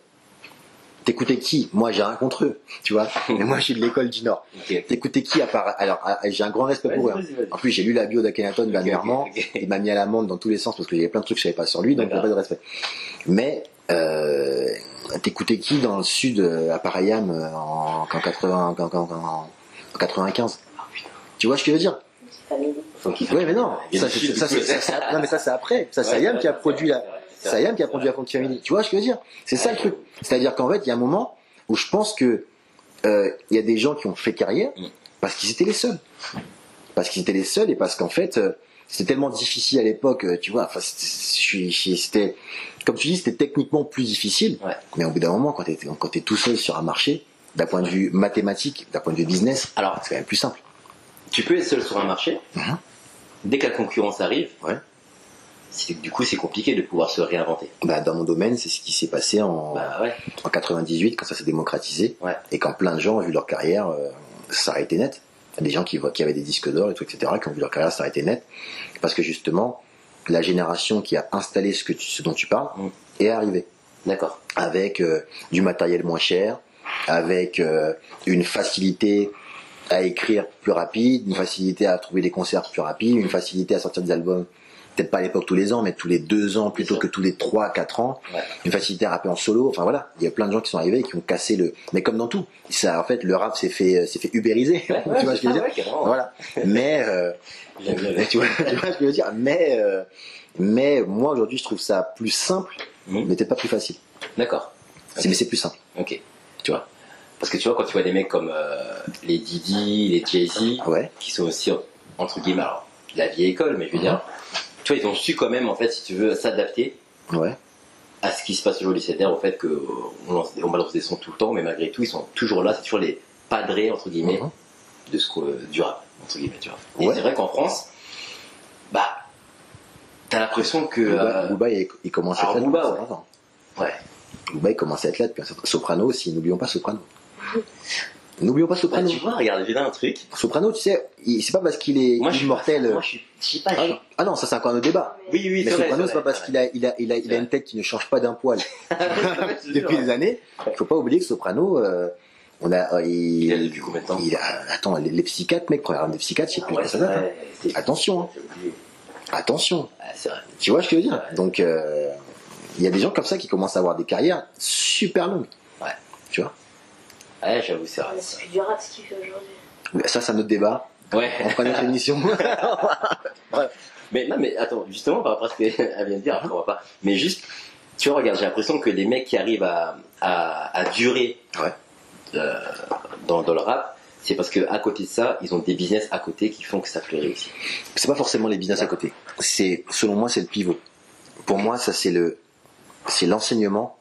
T'écoutais qui? Moi j'ai rien contre eux, tu vois. Mais moi je suis de l'école du Nord. T'écoutais qui à part Alors ah, j'ai un grand respect pour eux. hein. En plus j'ai lu la bio d'Akhenaton dernièrement. Ok, ok, ok. Il m'a mis à l'amende dans tous les sens parce qu'il y avait plein de trucs que je savais pas sur lui, donc pas de respect. Mais euh, t'écoutais qui dans le sud euh, à Parayam euh, en, en 80, en, en- en- en 95 Tu vois ce que je veux dire? Oui, mais non. Ça, c'est- ça, du c'est- coup, ça, c'est- non, mais ça c'est après. Ça c'est Ouais, Ayam qui a produit la. C'est Ayam qui a produit la Family. Tu vois ce que je veux dire? C'est ça le truc. C'est-à-dire qu'en fait, il y a un moment où je pense que euh, il y a des gens qui ont fait carrière Mm. parce qu'ils étaient les seuls. Parce qu'ils étaient les seuls et parce qu'en fait, euh, c'était tellement difficile à l'époque, euh, tu vois. Enfin, c'était- comme tu dis, c'était techniquement plus difficile. Ouais. Mais au bout d'un moment, quand t'es quand t'es tout seul sur un marché, d'un point de vue mathématique, d'un point de vue business, Alors, c'est quand même plus simple. Tu peux être seul sur un marché. Mhm. Dès que la concurrence arrive, Ouais. du coup, c'est compliqué de pouvoir se réinventer. Bah, dans mon domaine, c'est ce qui s'est passé en, Bah ouais. en 98 quand ça s'est démocratisé Ouais. et quand plein de gens ont vu leur carrière euh, s'arrêter net. Des gens qui, avaient des disques d'or et tout, etc., qui ont vu leur carrière s'arrêter net parce que justement, la génération qui a installé ce, que tu- ce dont tu parles Mm. est arrivée D'accord. avec euh, du matériel moins cher, avec euh, une facilité à écrire plus rapide, une facilité à trouver des concerts plus rapides, une facilité à sortir des albums, peut-être pas à l'époque tous les ans, mais tous les deux ans plutôt que tous les trois, quatre ans, Ouais. une facilité à rapper en solo, enfin voilà, il y a plein de gens qui sont arrivés et qui ont cassé le... Mais comme dans tout, ça, en fait, le rap s'est fait, s'est fait ubériser, tu vois ce que je veux dire? Voilà. Mais, euh, mais tu, vois, tu vois ce que je veux dire? Mais, euh, mais moi aujourd'hui je trouve ça plus simple, Mhm. mais peut-être pas plus facile. D'accord. Mais c'est plus simple. Ok. Tu vois? Parce que tu vois, quand tu vois des mecs comme euh, les Didi, les Jay-Z, Ah ouais qui sont aussi, entre guillemets, alors, de la vieille école, mais je veux dire, tu vois, ils ont su quand même, en fait, si tu veux, s'adapter Ouais. à ce qui se passe aujourd'hui. C'est-à-dire au fait qu'on on balance des sons tout le temps, mais malgré tout, ils sont toujours là, c'est toujours les padrés, entre guillemets, Mhm. de ce que, du rap, entre guillemets, tu vois. Et Ouais. c'est vrai qu'en France, bah, t'as l'impression que. Booba, euh, Booba, il, il commence à être là Booba, ouais. ouais. Booba, il commence à être là depuis un Soprano aussi, n'oublions pas Soprano. N'oublions pas Bah, Soprano. tu vois, regarde, j'ai là un truc. Soprano, tu sais, c'est pas parce qu'il est Moi, je suis immortel. Pas, moi, je suis, je sais pas. je ah. Ah non, ça c'est encore un autre débat. Oui, oui, Mais Soprano, c'est pas parce qu'il a, il a, il a, il a une tête qui ne change pas d'un poil depuis des années. Il faut pas oublier que Soprano, euh, on a, euh, il, Il a depuis combien de temps? il a, attends, les, les psychiatres, mec, programme des psychiatres, je sais plus Ouais, quand c'est ça date. hein. Attention, hein. attention. Ouais, vrai. Tu vois ce que je veux dire? Donc, euh, il y a des gens comme ça qui commencent à avoir des carrières super longues. Ouais. J'avoue, c'est vrai. C'est plus du rap ce qu'il fait aujourd'hui. Ça, c'est un autre débat. Ouais. On fera notre émission. Mais non, mais attends, justement, par rapport à ce qu'elle vient de dire, après, on va pas. Mais juste, tu vois, regarde, j'ai l'impression que les mecs qui arrivent à, à, à durer Ouais. euh, dans, dans le rap, c'est parce que à côté de ça, ils ont des business à côté qui font que ça fleurit aussi. c'est pas forcément les business à côté. C'est, selon moi, c'est le pivot. Pour moi, ça, c'est le, c'est l'enseignement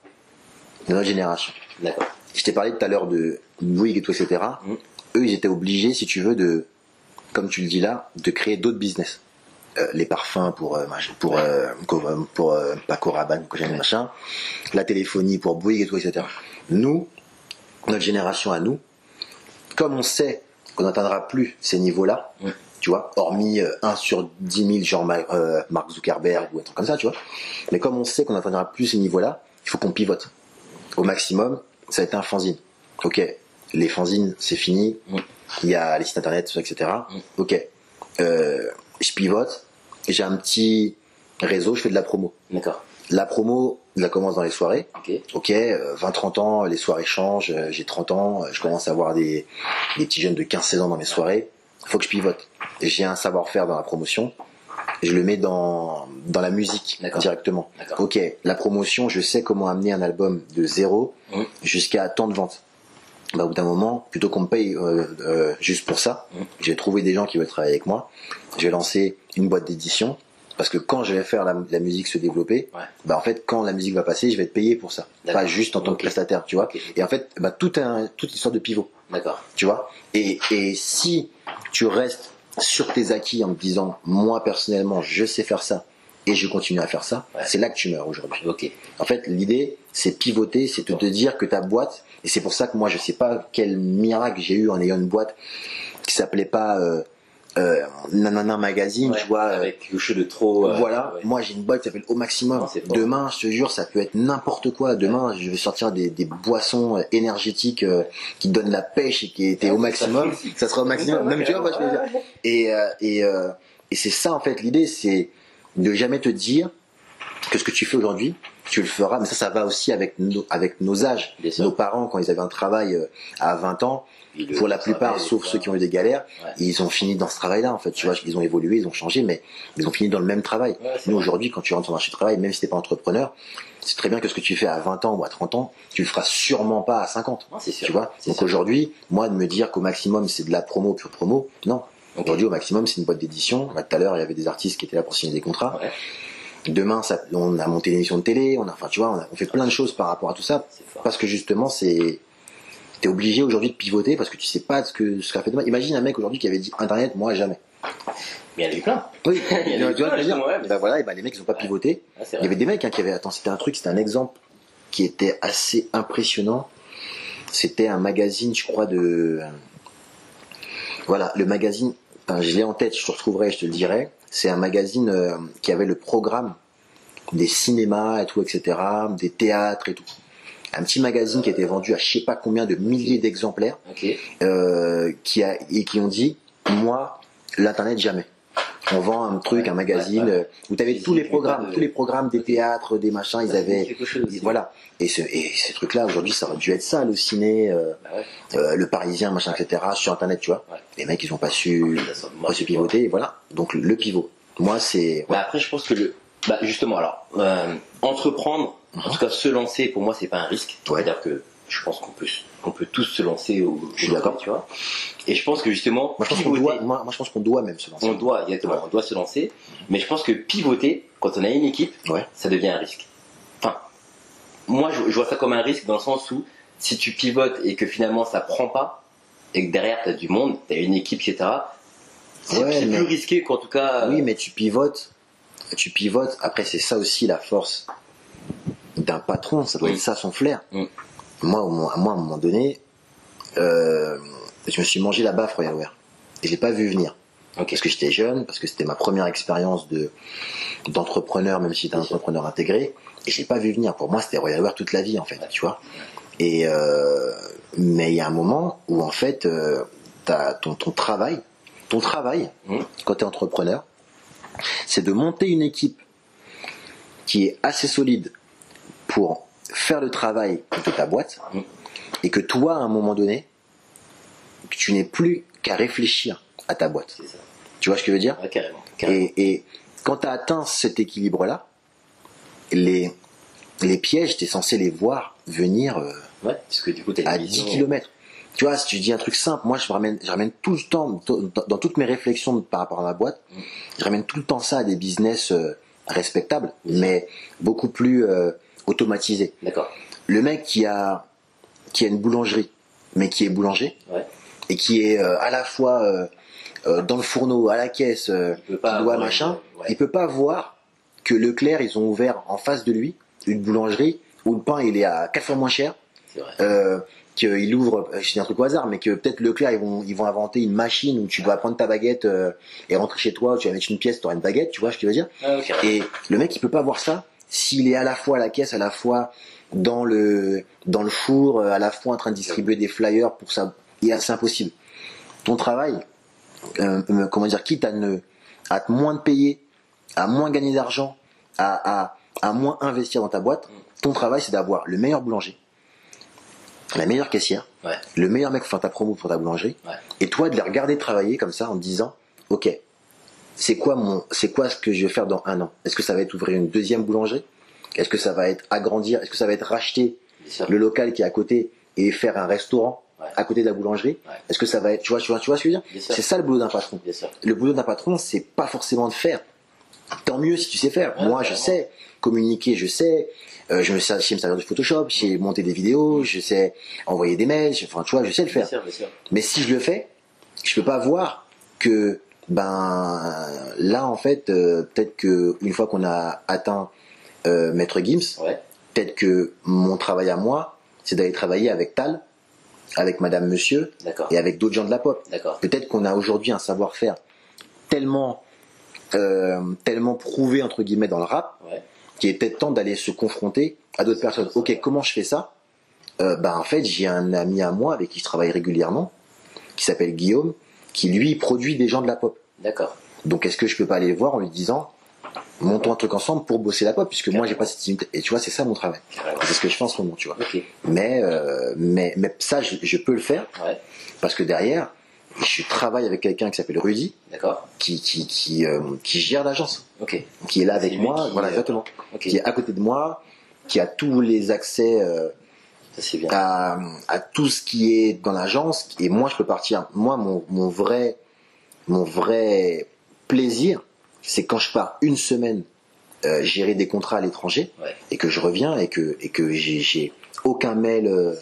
de notre génération. D'accord. Je t'ai parlé tout à l'heure de Bouygues et tout, etc. Mhm. Eux, ils étaient obligés, si tu veux, de, comme tu le dis là, de créer d'autres business. Euh, les parfums pour euh, pour euh, co- pour euh, Paco Rabanne, machin, la téléphonie pour Bouygues et tout, etc. Nous, notre génération à nous, comme on sait qu'on n'atteindra plus ces niveaux-là, Ouais. tu vois, hormis euh, 1 sur 10 000, genre Ma- Mark Zuckerberg ou un truc comme ça, tu vois, mais comme on sait qu'on n'atteindra plus ces niveaux-là, il faut qu'on pivote. Au maximum, ça va être un fanzine. Ok, les fanzines, c'est fini. Mm. Il y a les sites internet, tout ça, etc. Mm. Ok, euh, je pivote. J'ai un petit réseau, je fais de la promo. D'accord. La promo, je la commence dans les soirées. Ok. Ok, euh, 20-30 ans, les soirées changent. euh, J'ai 30 ans, euh, je commence à avoir des, des petits jeunes de 15-16 ans dans mes soirées. faut que je pivote. J'ai un savoir-faire dans la promotion. Je le mets dans, dans la musique D'accord. directement. Ok, la promotion, je sais comment amener un album de zéro jusqu'à tant de ventes. Bah, au bout d'un moment, plutôt qu'on me paye euh, euh, juste pour ça, j'ai trouvé des gens qui veulent travailler avec moi. J'ai lancé une boîte d'édition Parce que quand je vais faire la, la musique se développer, Ouais. bah en fait, quand la musique va passer, je vais être payé pour ça. Pas juste en tant que prestataire, tu vois. Et en fait, bah, tout un, toute histoire de pivot, D'accord. tu vois. Et, et si tu restes sur tes acquis en te disant, moi personnellement, je sais faire ça et je continue à faire ça, Ouais. c'est là que tu meurs aujourd'hui. Ok. En fait, l'idée, c'est pivoter, c'est de te dire que ta boîte, et c'est pour ça que moi, je sais pas quel miracle j'ai eu en ayant une boîte qui s'appelait pas euh, euh, Nanana Magazine, Ouais, tu vois. euh, Avec quelque chose de trop. euh, voilà, ouais. moi j'ai une boîte qui s'appelle Au Maximum. Non. Demain, je te jure, ça peut être n'importe quoi. Demain, je vais sortir des, des boissons euh, énergétiques euh, qui donnent la pêche et qui étaient au maximum. Ça sera au maximum. Même tu vois, moi, je veux dire. Et, euh, et, euh, et c'est ça en fait l'idée, c'est de jamais te dire que ce que tu fais aujourd'hui, tu le feras. Mais ça, ça va aussi avec nos, avec nos âges. Nos parents, quand ils avaient un travail euh, à 20 ans, pour la plupart, sauf ceux qui ont eu des galères, Ouais. ils ont fini dans ce travail-là. En fait, tu vois, ils ont évolué, ils ont changé, mais ils ont fini dans le même travail. Ouais, Nous aujourd'hui, quand tu rentres sur le marché du travail, même si t'es pas entrepreneur, c'est très bien que ce que tu fais à 20 ans ou à 30 ans, tu le feras sûrement pas à 50. Non, c'est sûr. Tu vois? Donc aujourd'hui, moi de me dire qu'au maximum c'est de la promo pure promo, non. Aujourd'hui au maximum c'est une boîte d'édition. Tout à l'heure il y avait des artistes qui étaient là pour signer des contrats. Demain ça, on a monté l'émission de télé, on a, enfin tu vois, on, a- on fait plein de choses par rapport à tout ça parce que justement c'est T'es obligé aujourd'hui de pivoter parce que tu sais pas ce que ce qu'a fait demain. Imagine un mec aujourd'hui qui avait dit Internet, moi jamais. Mais il y en a eu plein. Oui, Il y en a eu plein, dire ouais, mais Bah voilà, et bah les mecs ils ont pas Ouais. pivoté. Ah, Il y avait des mecs hein, qui avaient. Attends, c'était un truc, c'était un exemple qui était assez impressionnant. C'était un magazine, je crois, de. Voilà, le magazine, enfin, je l'ai en tête, je te retrouverai, je te le dirai. C'est un magazine euh, qui avait le programme des cinémas et tout, etc., des théâtres et tout. Un petit magazine qui était vendu à je sais pas combien de milliers d'exemplaires, euh, qui a, et qui ont dit, moi, l'internet jamais. On vend un truc, un magazine euh, où tu avais tous les programmes, tous les programmes des théâtres, des machins, ils avaient voilà. Et, ce, et ces trucs-là, aujourd'hui, ça aurait dû être ça, le ciné, euh, Bah euh, le Parisien, machin, etc., sur Internet, tu vois. Les mecs, ils ont pas su, de pas su pivoter, et voilà. Donc, le pivot. Moi, c'est, Bah après, je pense que le, bah justement, alors euh, entreprendre, en tout cas se lancer, pour moi, c'est pas un risque. Ouais. C'est-à-dire que je pense qu'on peut, tous se lancer au. Je suis au- d'accord. Tu vois. Et je pense que justement, moi, je pense qu'on pivoter, doit, moi, moi, je pense qu'on doit même se lancer. on doit, exactement, on doit se lancer. Mais je pense que pivoter, quand on a une équipe, Ouais. ça devient un risque. Enfin, moi, je, je vois ça comme un risque dans le sens où si tu pivotes et que finalement ça prend pas, et que derrière tu as du monde, tu as une équipe, etc. C'est Ouais, c'est mais- plus risqué qu'en tout cas. Oui, mais tu pivotes, tu pivotes. Après, c'est ça aussi la force d'un patron. Ça doit Oui. être ça son flair. Mm. Moi, moins- moi, à un moment donné, euh, je me suis mangé la baffe Royalware. Et je l'ai pas vu venir. Ok. Parce que j'étais jeune, parce que c'était ma première expérience de d'entrepreneur, même si j'étais un entrepreneur intégré. Et je l'ai pas vu venir. Pour moi, c'était Royalware toute la vie, en fait. Tu vois. Et euh, mais il y a un moment où en fait, euh, t'as ton ton travail, ton travail Mm. quand tu es entrepreneur, c'est de monter une équipe qui est assez solide pour faire le travail de ta boîte et que toi, à un moment donné, tu n'aies plus qu'à réfléchir à ta boîte. Tu vois ce que je veux dire? Ouais, carrément. carrément. et, et quand tu as atteint cet équilibre-là, les, les pièges, tu es censé les voir venir euh, Ouais, parce que du coup, t'as à une 10 vision. km. Tu vois, si tu dis un truc simple, moi je ramène, je ramène tout le temps, dans, toutes mes réflexions par rapport à ma boîte, Mm. je ramène tout le temps ça à des business euh, respectables, mais beaucoup plus euh, automatisés. D'accord. Le mec qui a, qui a une boulangerie, mais qui est boulanger, Ouais. et qui est euh, à la fois euh, euh, dans le fourneau, à la caisse, euh, Il pas doit machin, ouais. il peut pas voir que Leclerc, ils ont ouvert en face de lui une boulangerie où le pain il est à 4 fois moins cher, euh, qu'il ouvre, je dis un truc au hasard, mais que peut-être Leclerc ils vont, ils vont inventer une machine où tu dois prendre ta baguette euh, et rentrer chez toi, tu vas mettre une pièce, tu auras une baguette, tu vois ce que je veux dire? Ah. Et le mec il peut pas voir ça s'il est à la fois à la caisse, à la fois dans le dans le four, euh, à la fois en train de distribuer des flyers pour ça, c'est impossible. Ton travail, euh, euh, comment dire, quitte à ne à te moins de payer, à moins gagner d'argent, à, à, à moins investir dans ta boîte, ton travail c'est d'avoir le meilleur boulanger, la meilleure caissière, Ouais. le meilleur mec pour faire ta promo pour ta boulangerie, Ouais. et toi de les regarder travailler comme ça en te disant, ok, c'est quoi mon, c'est quoi ce que je vais faire dans un an? Est-ce que ça va être ouvrir une deuxième boulangerie? Est-ce que ça va être agrandir? Est-ce que ça va être racheter le local qui est à côté et faire un restaurant Ouais. à côté de la boulangerie? Ouais. Est-ce que ça va être, tu vois, tu vois, tu vois ce que je veux dire? C'est ça le boulot d'un patron. Le boulot d'un patron, c'est pas forcément de faire tant mieux si tu sais faire. Ouais, Moi, je sais communiquer, je sais. Euh, je me sais, sais me servir de Photoshop, je sais monter des vidéos, je sais envoyer des mails, enfin, tu vois, je sais le Bien faire. sûr, bien sûr. Mais si je le fais, je peux pas voir que ben là en fait euh, peut-être que une fois qu'on a atteint euh, Maître Gims, Ouais. peut-être que mon travail à moi, c'est d'aller travailler avec Tal, avec Madame Monsieur et avec d'autres gens de la pop. Peut-être qu'on a aujourd'hui un savoir-faire tellement euh, tellement prouvé entre guillemets dans le rap Ouais. qu'il est peut-être temps d'aller se confronter à d'autres personnes. Ok, comment je fais ça? Euh, Ben en fait, j'ai un ami à moi avec qui je travaille régulièrement, qui s'appelle Guillaume, qui lui produit des gens de la pop. D'accord. Donc est-ce que je peux pas aller le voir en lui disant montons un truc ensemble pour bosser la pop puisque moi j'ai pas cette intimité. Et tu vois c'est ça mon travail. C'est ce que je fais en ce moment tu vois. Mais euh, mais mais ça je, je peux le faire. Ouais. parce que derrière je travaille avec quelqu'un qui s'appelle Rudy D'accord. qui qui qui, euh, qui gère l'agence. Qui est là avec moi qui, voilà euh, exactement. Qui est à côté de moi qui a tous les accès euh, Ça c'est bien. à, à tout ce qui est dans l'agence et moi je peux partir moi mon, mon vrai mon vrai plaisir c'est quand je pars une semaine euh, gérer des contrats à l'étranger Ouais. et que je reviens et que et que j'ai aucun mail euh,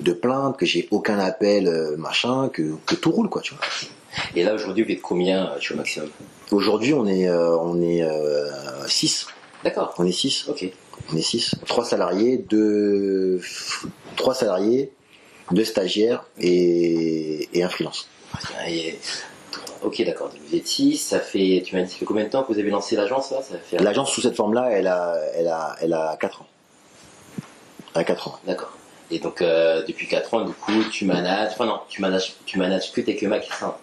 de plainte que j'ai aucun appel euh, machin que, que tout roule quoi tu vois Et là aujourd'hui, vous êtes combien chez au maximum aujourd'hui on est on est 6 D'accord. on est 6 Ok. On est 6 trois salariés deux trois salariés deux stagiaires et, et un freelance Et- Ok, d'accord. Donc, Vous êtes 6, ça fait, tu m'as dit, ça fait combien de temps que vous avez lancé l'agence là? Ça fait. L'agence sous cette forme-là, elle a, elle a, elle a 4 ans. Elle a 4 ans. D'accord. Et donc euh, depuis 4 ans, du coup, tu manages. Enfin non, tu manages, tu manages que tes magasins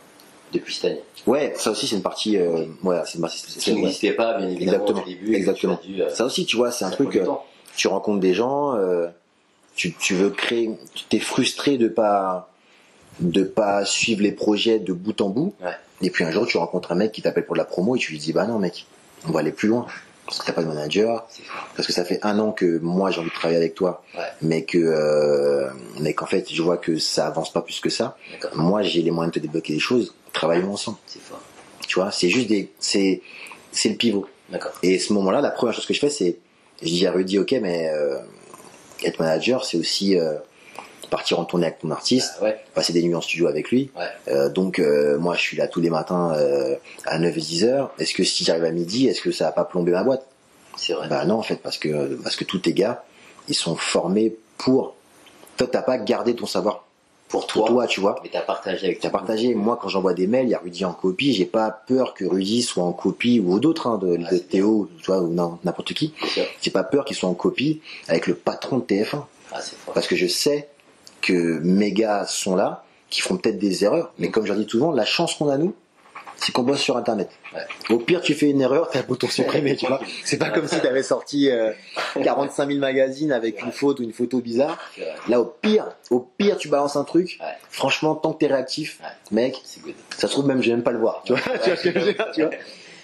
depuis cette année. Ouais, ça aussi c'est une partie, euh, ouais, c'est qui spéciale. ouais. n'existait pas, bien évidemment, Exactement. au début. Exactement. dû, euh, Ça aussi, tu vois, c'est un truc. euh, tu rencontres des gens, euh, tu, tu veux créer, tu t'es frustré de pas, de pas suivre les projets de bout en bout. Ouais. Et puis un jour, tu rencontres un mec qui t'appelle pour de la promo et tu lui dis, bah non mec, on va aller plus loin. Parce que t'as pas de manager, parce que ça fait un an que moi j'ai envie de travailler avec toi, Ouais. mais que, euh, mais qu'en fait, je vois que ça avance pas plus que ça. D'accord. Moi, j'ai les moyens de te débloquer des choses. Travaillons ensemble. C'est fort. Tu vois, c'est juste des, c'est, c'est le pivot. D'accord. Et ce moment-là, la première chose que je fais, c'est, je dis à Rudy, ok, mais euh, être manager, c'est aussi euh, partir en tournée avec ton artiste, Ah, ouais. passer des nuits en studio avec lui. Ouais. Euh, donc, euh, moi, je suis là tous les matins euh, à 9 et 10 heures. Est-ce que si j'arrive à midi, est-ce que ça va pas plomber ma boîte? C'est vrai. Bah non, en fait, parce que parce que tous tes gars, ils sont formés pour. Toi, t'as pas gardé ton savoir pour pour toi, toi, tu vois. mais t'as partagé avec T'as ta partagé. Moi, quand j'envoie des mails, il y a Rudy en copie. J'ai pas peur que Rudy soit en copie ou d'autres, hein, de, de c'est Théo, tu vois, ou n'importe qui. J'ai pas peur qu'ils soient en copie avec le patron de TF1. Ah, fort. Parce que je sais que mes gars sont là, qui feront peut-être des erreurs. Mais comme je leur dis souvent, la chance qu'on a, nous, c'est qu'on bosse sur Internet. Ouais. Au pire, tu fais une erreur, t'as un bouton supprimé, tu vois. C'est pas comme si t'avais sorti euh, 45 000 magazines avec une faute ou une photo bizarre. Là, au pire, au pire, tu balances un truc. Franchement, tant que t'es réactif, mec, ça se trouve même, je vais même pas le voir. Tu vois, Ouais, tu vois ce que je veux dire, tu vois.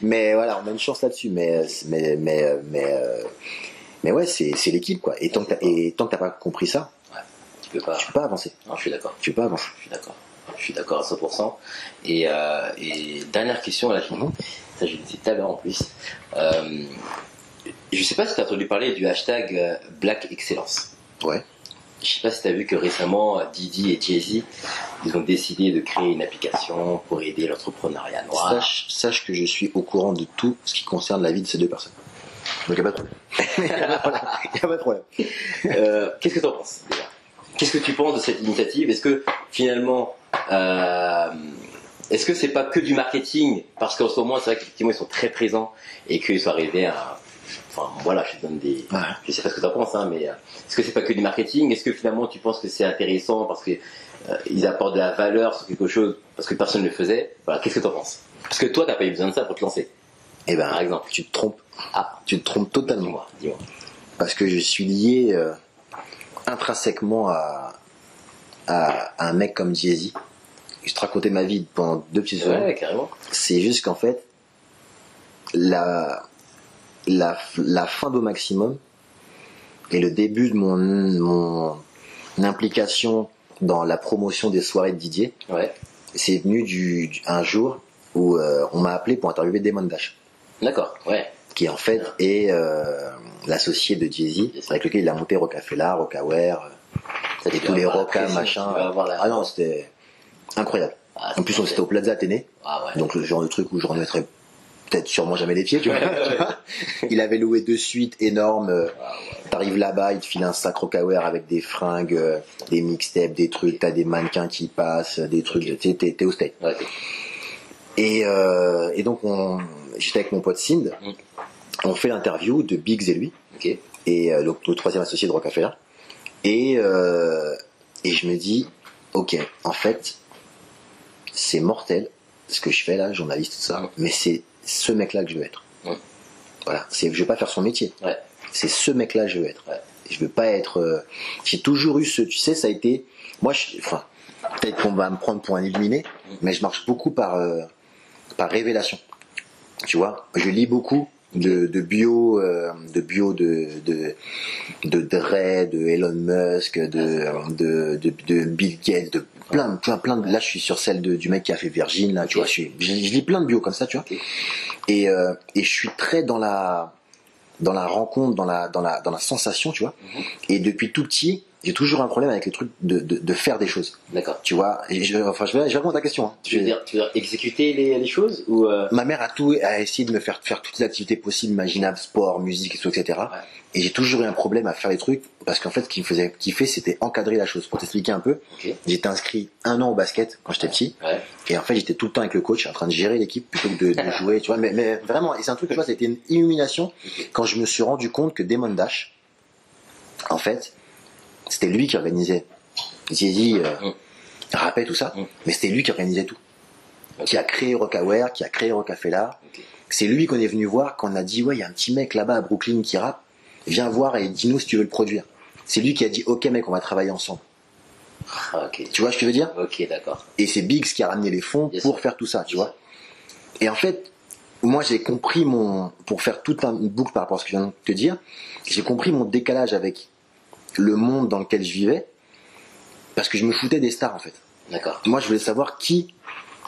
Mais voilà, on a une chance là-dessus. Mais, mais, mais, mais, euh, mais ouais, c'est, l'équipe, quoi. Et tant que t'as, et tant que t'as pas compris ça, Tu peux pas. tu peux pas avancer. Non, je suis d'accord. Tu peux pas avancer. Je suis d'accord. Je suis d'accord à 100%. Et, euh, et dernière question, là, Mhm. ça j'ai dit tout à l'heure en plus. Euh, je sais pas si tu as entendu parler du hashtag euh, Black Excellence. Ouais. Je sais pas si tu as vu que récemment, euh, Didi et Jay-Z, ils ont décidé de créer une application pour aider l'entrepreneuriat noir. Sache, sache que je suis au courant de tout ce qui concerne la vie de ces deux personnes. Donc il n'y a pas de problème. Il n'y a pas de problème. Euh, Qu'est-ce que tu en penses Qu'est-ce que tu penses de cette initiative? Est-ce que finalement, euh, est-ce que c'est pas que du marketing? Parce qu'en ce moment, c'est vrai qu'effectivement, ils sont très présents et qu'ils sont arrivés à. Enfin, voilà, je te donne des. Ouais. Je sais pas ce que tu en penses, hein, mais euh, est-ce que c'est pas que du marketing? Est-ce que finalement, tu penses que c'est intéressant parce que euh, apportent de la valeur sur quelque chose parce que personne ne le faisait? Voilà, qu'est-ce que tu en penses? Parce que toi, t'as pas eu besoin de ça pour te lancer, Eh ben, par exemple. tu te trompes. Ah, Tu te trompes totalement. dis-moi. Parce que je suis lié euh, intrinsèquement à, à, à un mec comme Jay-Z. Je te racontais ma vie pendant deux petites secondes. Ouais, carrément. C'est juste qu'en fait, la, la, la fin d'au maximum et le début de mon, mon implication dans la promotion des soirées de Didier, Ouais, c'est venu du, du- un jour où euh, on m'a appelé pour interviewer Damon Dash. D'accord, ouais. qui en fait est euh, l'associé de Jay-Z, avec lequel il a monté Rocafella, Rockaware, tous les avoir la Roca, pression, machin. la- Ah non, c'était incroyable. Ah, En plus, on était au Plaza Athénée, Ah ouais. donc le genre de truc où je remettrais peut-être sûrement jamais les pieds, tu vois. il avait loué deux suites énormes. euh, Ah ouais. T'arrives là-bas, il te file un sac Rockaware avec des fringues, euh, des mixtapes, des trucs, t'as des mannequins qui passent, des trucs, t'es t'es au steak. Ouais, t'es- Et, euh, et donc, on, j'étais avec mon pote Sind, Mm. on fait l'interview de Biggs et lui, ok. et euh, donc le troisième associé de Rockefeller. Et, euh, et je me dis, ok, en fait, c'est mortel ce que je fais là, journaliste, tout ça, mais c'est ce mec-là que je veux être. Voilà, c'est, je veux pas faire son métier. Ouais. C'est ce mec-là que je veux être. Ouais. Je veux pas être. euh, j'ai toujours eu ce, tu sais, ça a été. Moi, je, enfin, peut-être qu'on va me prendre pour un illuminé, Mm. mais je marche beaucoup par euh, par révélation. Tu vois, je lis beaucoup de, de bio, euh, de bio de de de Dre, de Elon Musk, de de, de, de Bill Gates, de plein, plein, plein de. Là, je suis sur celle de, du mec qui a fait Virgin. Là, tu vois, je, suis, je, je lis plein de bio comme ça, tu vois. Et euh, et je suis très dans la dans la rencontre, dans la dans la dans la sensation, tu vois. Mhm. Et depuis tout petit, j'ai toujours un problème avec le truc de de, de faire des choses. D'accord. Tu vois. Et je, enfin, je vais, je vais répondre à ta question. hein. Tu veux dire, tu veux dire exécuter les, les choses ou euh, Ma mère a tout, a essayé de me faire faire toutes les activités possibles, imaginables, sport, musique, etc. Ouais. Et j'ai toujours eu un problème à faire les trucs parce qu'en fait, ce qui me faisait kiffer, c'était encadrer la chose. Pour t'expliquer un peu, Ok. j'étais inscrit un an au basket quand j'étais petit, Ouais. et en fait, j'étais tout le temps avec le coach, en train de gérer l'équipe plutôt que de, de jouer, tu vois. Mais, mais vraiment, et c'est un truc, tu vois, c'était une illumination quand je me suis rendu compte que Damon Dash, en fait, c'était lui qui organisait Zizi, euh, Mm. rappait tout ça, Mm. mais c'était lui qui organisait tout. Qui a créé Rockaware, qui a créé Rockafella. C'est lui qu'on est venu voir quand on a dit, ouais, il y a un petit mec là-bas à Brooklyn qui rappe, viens voir et dis-nous si tu veux le produire. C'est lui qui a dit, ok mec, on va travailler ensemble. Ah. Tu vois ce que je veux dire? Ok, d'accord. Et c'est Biggs qui a ramené les fonds Yes. pour faire tout ça, tu vois. Et en fait, moi j'ai compris mon, pour faire toute une boucle par rapport à ce que je viens de te dire, j'ai compris mon décalage avec le monde dans lequel je vivais, parce que je me foutais des stars en fait. D'accord. Moi je voulais savoir qui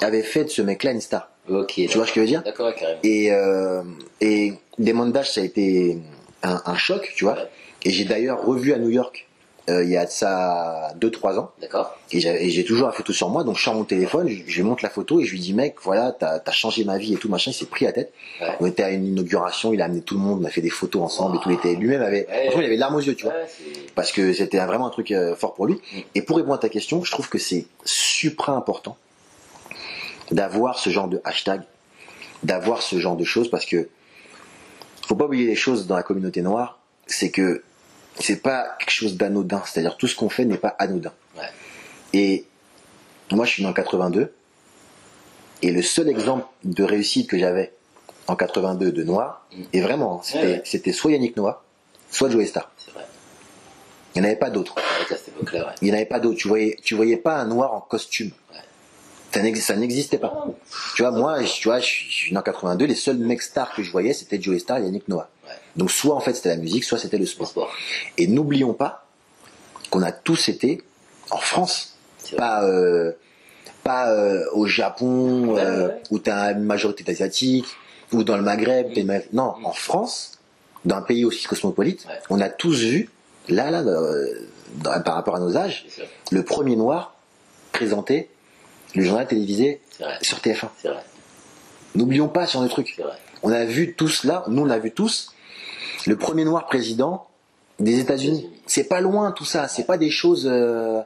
avait fait de ce mec-là une star. Ok. Tu vois ce que je veux dire? D'accord, carrément. Et, euh, et Damon Dash, ça a été un, un choc, tu vois. Ouais. Et j'ai d'ailleurs revu à New York euh, il y a de ça 2-3 ans. D'accord. Et j'ai toujours la photo sur moi, donc je sors mon téléphone, je, je lui montre la photo et je lui dis mec, voilà, t'as as changé ma vie et tout machin. Il s'est pris la tête. Ouais. On était à une inauguration, il a amené tout le monde, on a fait des photos ensemble et tout. Il était lui-même avait, Ouais. franchement, il avait larmes aux yeux, tu vois Ouais, parce que c'était vraiment un truc euh, fort pour lui. Mm. Et pour répondre à ta question, je trouve que c'est supra important d'avoir ce genre de hashtag, d'avoir ce genre de choses, parce que faut pas oublier les choses dans la communauté noire, c'est que c'est pas quelque chose d'anodin, c'est-à-dire tout ce qu'on fait n'est pas anodin. Ouais. Et moi, je suis né en 82, et le seul exemple de réussite que j'avais en 82 de noir, Mm. et vraiment, c'était c'était soit Yannick Noah, soit Joey Star. Il n'y en avait pas d'autres. Il n'y en avait pas d'autres. Tu voyais, tu voyais pas un noir en costume. Ouais. Ça n'ex- Ça n'existait pas. Tu vois, moi, je- tu vois, je suis en 82, les seuls mecs stars que je voyais, c'était Joey Star et Yannick Noah. Donc, soit en fait c'était la musique, soit c'était le sport. Et n'oublions pas qu'on a tous été en France, pas euh, pas euh, au Japon Ouais, euh, ouais. où t'as une majorité d'asiatiques ou dans le Maghreb. Non, en France, dans un pays aussi cosmopolite, Ouais. on a tous vu là là dans- par rapport à nos âges le premier noir présenté le journal télévisé sur TF1. C'est vrai. N'oublions pas sur le truc. On a vu tous là, nous on a vu tous le premier noir président des États-Unis. C'est pas loin tout ça, c'est pas des choses euh,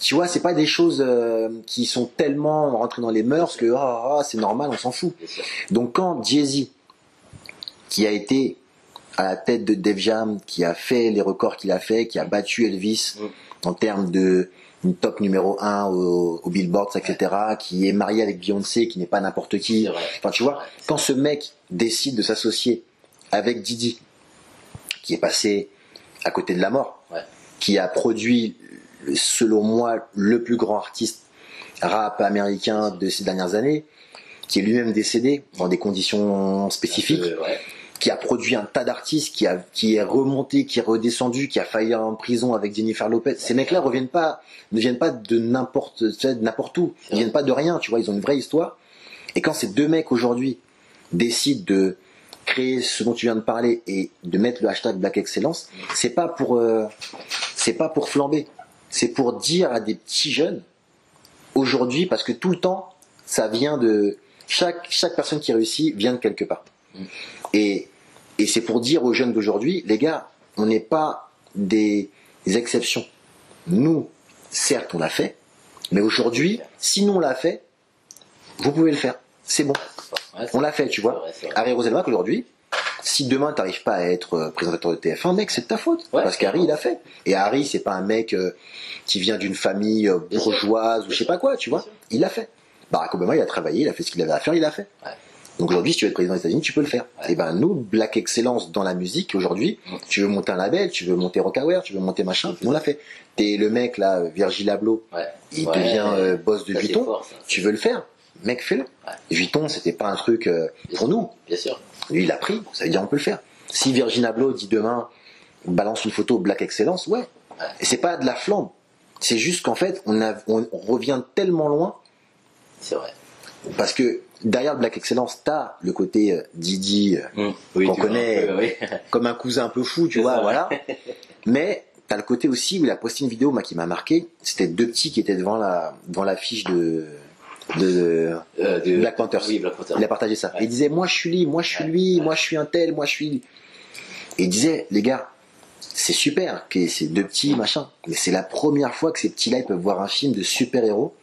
tu vois, c'est pas des choses euh, qui sont tellement rentrées dans les mœurs que ah, ah, c'est normal, on s'en fout. Donc quand Jay-Z qui a été à la tête de Def Jam, qui a fait les records qu'il a fait, qui a battu Elvis Mm. en termes de une top numéro 1 au, au Billboard, etc., qui est marié avec Beyoncé, qui n'est pas n'importe qui. Enfin, tu vois, quand ce mec décide de s'associer avec Didi, qui est passé à côté de la mort, Ouais. qui a produit, selon moi, le plus grand artiste rap américain de ces dernières années, qui est lui-même décédé dans des conditions spécifiques, Euh, ouais. qui a produit un tas d'artistes, qui, a, qui est remonté, qui est redescendu, qui a failli en prison avec Jennifer Lopez. Ces mecs-là reviennent pas, ne viennent pas de n'importe, où. Ils viennent pas de rien, tu vois. Ils ont une vraie histoire. Et quand ces deux mecs aujourd'hui décide de créer ce dont tu viens de parler et de mettre le hashtag Black Excellence, c'est pas pour euh, c'est pas pour flamber, c'est pour dire à des petits jeunes aujourd'hui parce que tout le temps ça vient de chaque chaque personne qui réussit vient de quelque part. Et et c'est pour dire aux jeunes d'aujourd'hui, les gars, on n'est pas des, des exceptions. Nous, certes, on l'a fait, mais aujourd'hui, si nous on l'a fait, vous pouvez le faire. C'est bon. Ouais, On l'a fait, tu vois. Harry Roselmack aujourd'hui, si demain t'arrives pas à être euh, présentateur de TF1, mec, c'est de ta faute. Ouais, parce qu'Harry, il a fait. Et Harry, c'est pas un mec euh, qui vient d'une famille euh, bourgeoise ou je sais pas quoi, tu vois. Il l'a fait. Barack Obama, il a travaillé, il a fait ce qu'il avait à faire, il l'a fait. Ouais. Donc aujourd'hui, si tu veux être président des États-Unis, tu peux le faire. Et ben nous, Black Excellence dans la musique aujourd'hui, tu veux monter un label, tu veux monter Rockaware, tu veux monter machin, on l'a fait. T'es le mec là, Virgil Abloh, il devient euh, boss de Vuitton. Tu veux le faire, mec, fais-le. Ouais. Vuitton, c'était pas un truc euh, pour nous. Bien sûr. Lui, il a pris, ça veut dire on peut le faire. Si Virgin Abloh dit demain, balance une photo Black Excellence, ouais. Ouais. Et c'est pas de la flambe. C'est juste qu'en fait, on, a, on, on revient tellement loin C'est vrai. parce que derrière Black Excellence, t'as le côté euh, Didi, euh, Oui, Qu'on vois, connaît. oui. comme un cousin un peu fou, tu vois, ça. voilà. Mais t'as le côté aussi où il a posté une vidéo moi, qui m'a marqué. C'était deux petits qui étaient devant la devant l'affiche de de Euh, de- Black Panthers. Oui, Black Panthers. Il a partagé ça. Ouais. Il disait, moi je suis lui, moi je suis lui, moi je suis un tel, moi je suis. Et il disait, les gars, c'est super que ces deux petits machin, mais c'est la première fois que ces petits-là ils peuvent voir un film de super-héros.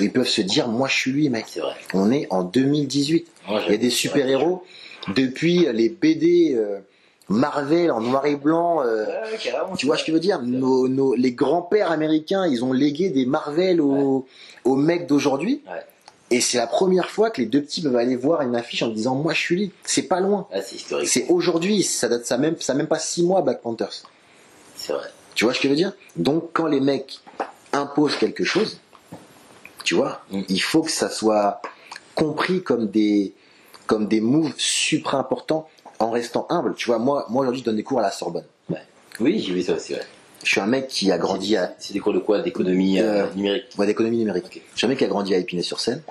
Ils peuvent se dire, moi je suis lui, mec. Vrai. On est en 2018. Moi, Il y a des super-héros depuis les BD euh, Marvel en noir et blanc. euh, Ouais, tu vois ce que je veux dire? Nos, nos- Les grands-pères américains, ils ont légué des Marvel aux, aux mecs d'aujourd'hui. Ouais. Et c'est la première fois que les deux petits peuvent aller voir une affiche en disant Moi je suis lui. C'est pas loin. Ah, c'est historique. C'est aujourd'hui. Ça date ça même, ça même pas six mois Black Panthers. C'est vrai. Tu vois ce que je veux dire? Donc quand les mecs imposent quelque chose, tu vois, Mm. il faut que ça soit compris comme des comme des moves super importants en restant humble. Tu vois, moi, moi aujourd'hui, je donne des cours à la Sorbonne. Oui, j'ai vu ça aussi, ouais. Je suis un mec qui a grandi à C'est des cours de quoi? D'économie euh, Euh, numérique? ouais, d'économie numérique. Ok. Je suis un mec qui a grandi à Épinay-sur-Seine.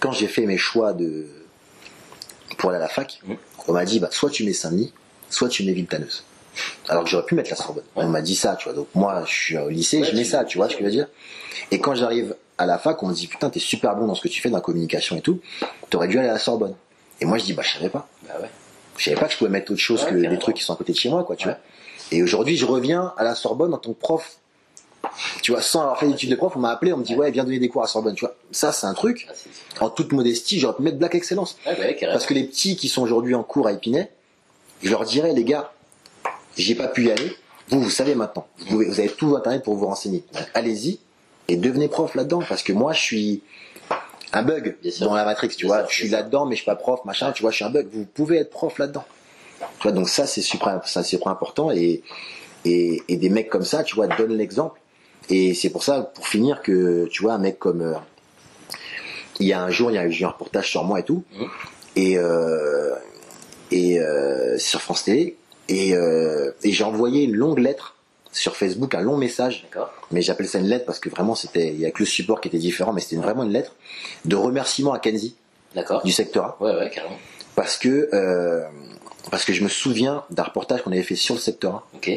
Quand j'ai fait mes choix de pour aller à la fac, Mhm. on m'a dit bah soit tu mets Saint-Denis, soit tu mets Villetaneuse. Alors que j'aurais pu mettre la Sorbonne. Ouais. On m'a dit ça, tu vois. Donc moi, je suis au lycée, Ouais, je mets ça, tu vois ce que je veux dire? Et quand j'arrive à la fac, on me dit putain, t'es super bon dans ce que tu fais dans la communication et tout. T'aurais dû aller à la Sorbonne. Et moi, je dis bah je savais pas. Bah ouais. Je savais pas que je pouvais mettre autre chose Ouais, que des carrément. trucs qui sont à côté de chez moi, quoi, tu Ouais. vois. Et aujourd'hui, je reviens à la Sorbonne en tant que prof. Tu vois, sans avoir fait d'études de prof, on m'a appelé, on me dit ouais, viens donner des cours à Sorbonne, tu vois. Ça, c'est un truc. Ah, En toute modestie, j'aurais pu mettre Black Excellence. Ah, carrément. Parce que les petits qui sont aujourd'hui en cours à Épinay, je leur dirais, les gars, j'ai pas pu y aller. Vous, vous savez maintenant. Vous, pouvez, vous avez tout Internet pour vous renseigner. Allez-y et devenez prof là-dedans. Parce que moi, je suis un bug dans la Matrix, tu Bien vois. sûr, je suis là-dedans, mais je suis pas prof, machin. Tu vois, je suis un bug. Vous pouvez être prof là-dedans. Tu vois, donc ça, c'est super, ça, c'est super important. Et, et, et des mecs comme ça, tu vois, donnent l'exemple. Et c'est pour ça, pour finir, que tu vois, un mec comme. euh, il y a un jour, il y a eu un reportage sur moi et tout. Mhm. Et, euh, et euh, sur France Télé. Et, euh, et j'ai envoyé une longue lettre sur Facebook, un long message. Mais j'appelle ça une lettre parce que vraiment, c'était, il y a que le support qui était différent, mais c'était vraiment une lettre de remerciement à Kenzie D'accord. du secteur A Ouais, ouais, carrément. parce que euh, parce que je me souviens d'un reportage qu'on avait fait sur le secteur Ok.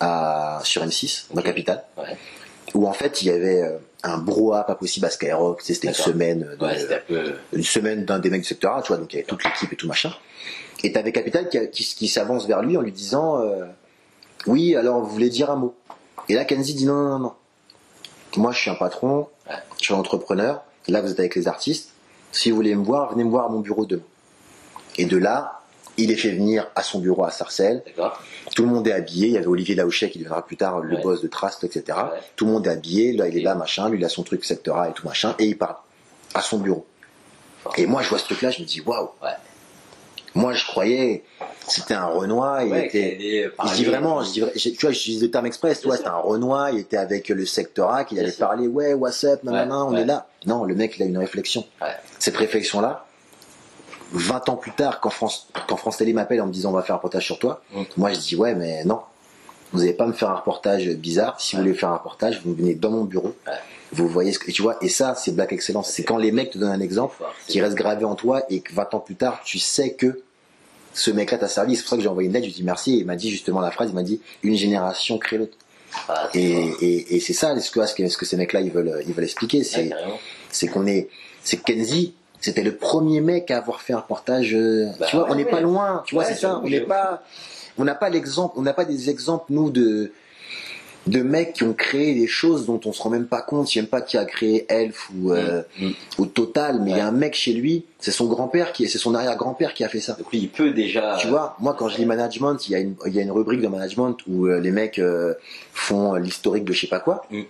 1 à, sur M6 dans. Capital Ouais. où en fait il y avait euh, un brouhaha pas possible à Skyrock tu sais, c'était une semaine de, Ouais, c'était un peu. une semaine d'un des mecs du secteur A tu vois donc il y avait toute l'équipe et tout machin et t'avais Capital qui, qui, qui s'avance vers lui en lui disant euh, oui alors vous voulez dire un mot? Et là Kenzie dit non non non non moi je suis un patron je suis un entrepreneur là vous êtes avec les artistes si vous voulez me voir venez me voir à mon bureau demain et de là il est fait venir à son bureau à Sarcelles tout le monde est habillé. Il y avait Olivier Laouchet qui deviendra plus tard le Ouais. boss de Trust, etc. Ouais. Tout le monde est habillé. Là, il est là, machin. Lui, il a son truc A et tout machin. Et il parle à son bureau. Et moi, je vois ce truc-là, je me dis, waouh. Moi, je croyais c'était un Renoir. Il Ouais, était. allait Je dis vraiment, je dis, tu vois, j'utilise le terme express, tu Bien vois, sûr. c'était un Renoir, il était avec le secteur A, qu'il allait sûr. parler, ouais, what's up, nanana, Ouais, on ouais. est là. Non, le mec, il a une réflexion. Cette réflexion-là, 20 ans plus tard, quand France, quand France Télé m'appelle en me disant on va faire un reportage sur toi, Mm. moi je dis ouais, mais non. vous n'allez pas me faire un reportage bizarre. Si vous voulez faire un reportage, vous venez dans mon bureau. Vous voyez ce que tu vois. Et ça, c'est Black Excellence. C'est quand les mecs te donnent un exemple qui reste gravé en toi et que 20 ans plus tard, tu sais que ce mec-là t'a servi. C'est pour ça que j'ai envoyé une lettre. Je lui ai dit merci. Et il m'a dit justement la phrase. Il m'a dit une génération crée l'autre. Ah, Et, et, et c'est ça ce que, ce que, ce que ces mecs-là ils veulent, ils veulent expliquer? C'est c'est qu'on est, c'est Kenzie, c'était le premier mec à avoir fait un reportage. euh, Bah, tu vois, on ouais, n'est pas loin. Tu vois, Ouais, c'est ça. On n'est pas, on n'a pas l'exemple, on n'a pas des exemples nous de de mecs qui ont créé des choses dont on se rend même pas compte. Je sais même pas qui a créé Elf ou euh, Mm, mm. ou Total, mais il y a un mec chez lui, c'est son grand-père qui, est- c'est son arrière-grand-père qui a fait ça. Donc lui, il peut déjà. Tu vois, moi quand je lis management, il y a une, il y a une rubrique de management où euh, les mecs euh, font l'historique de je sais pas quoi, Mm.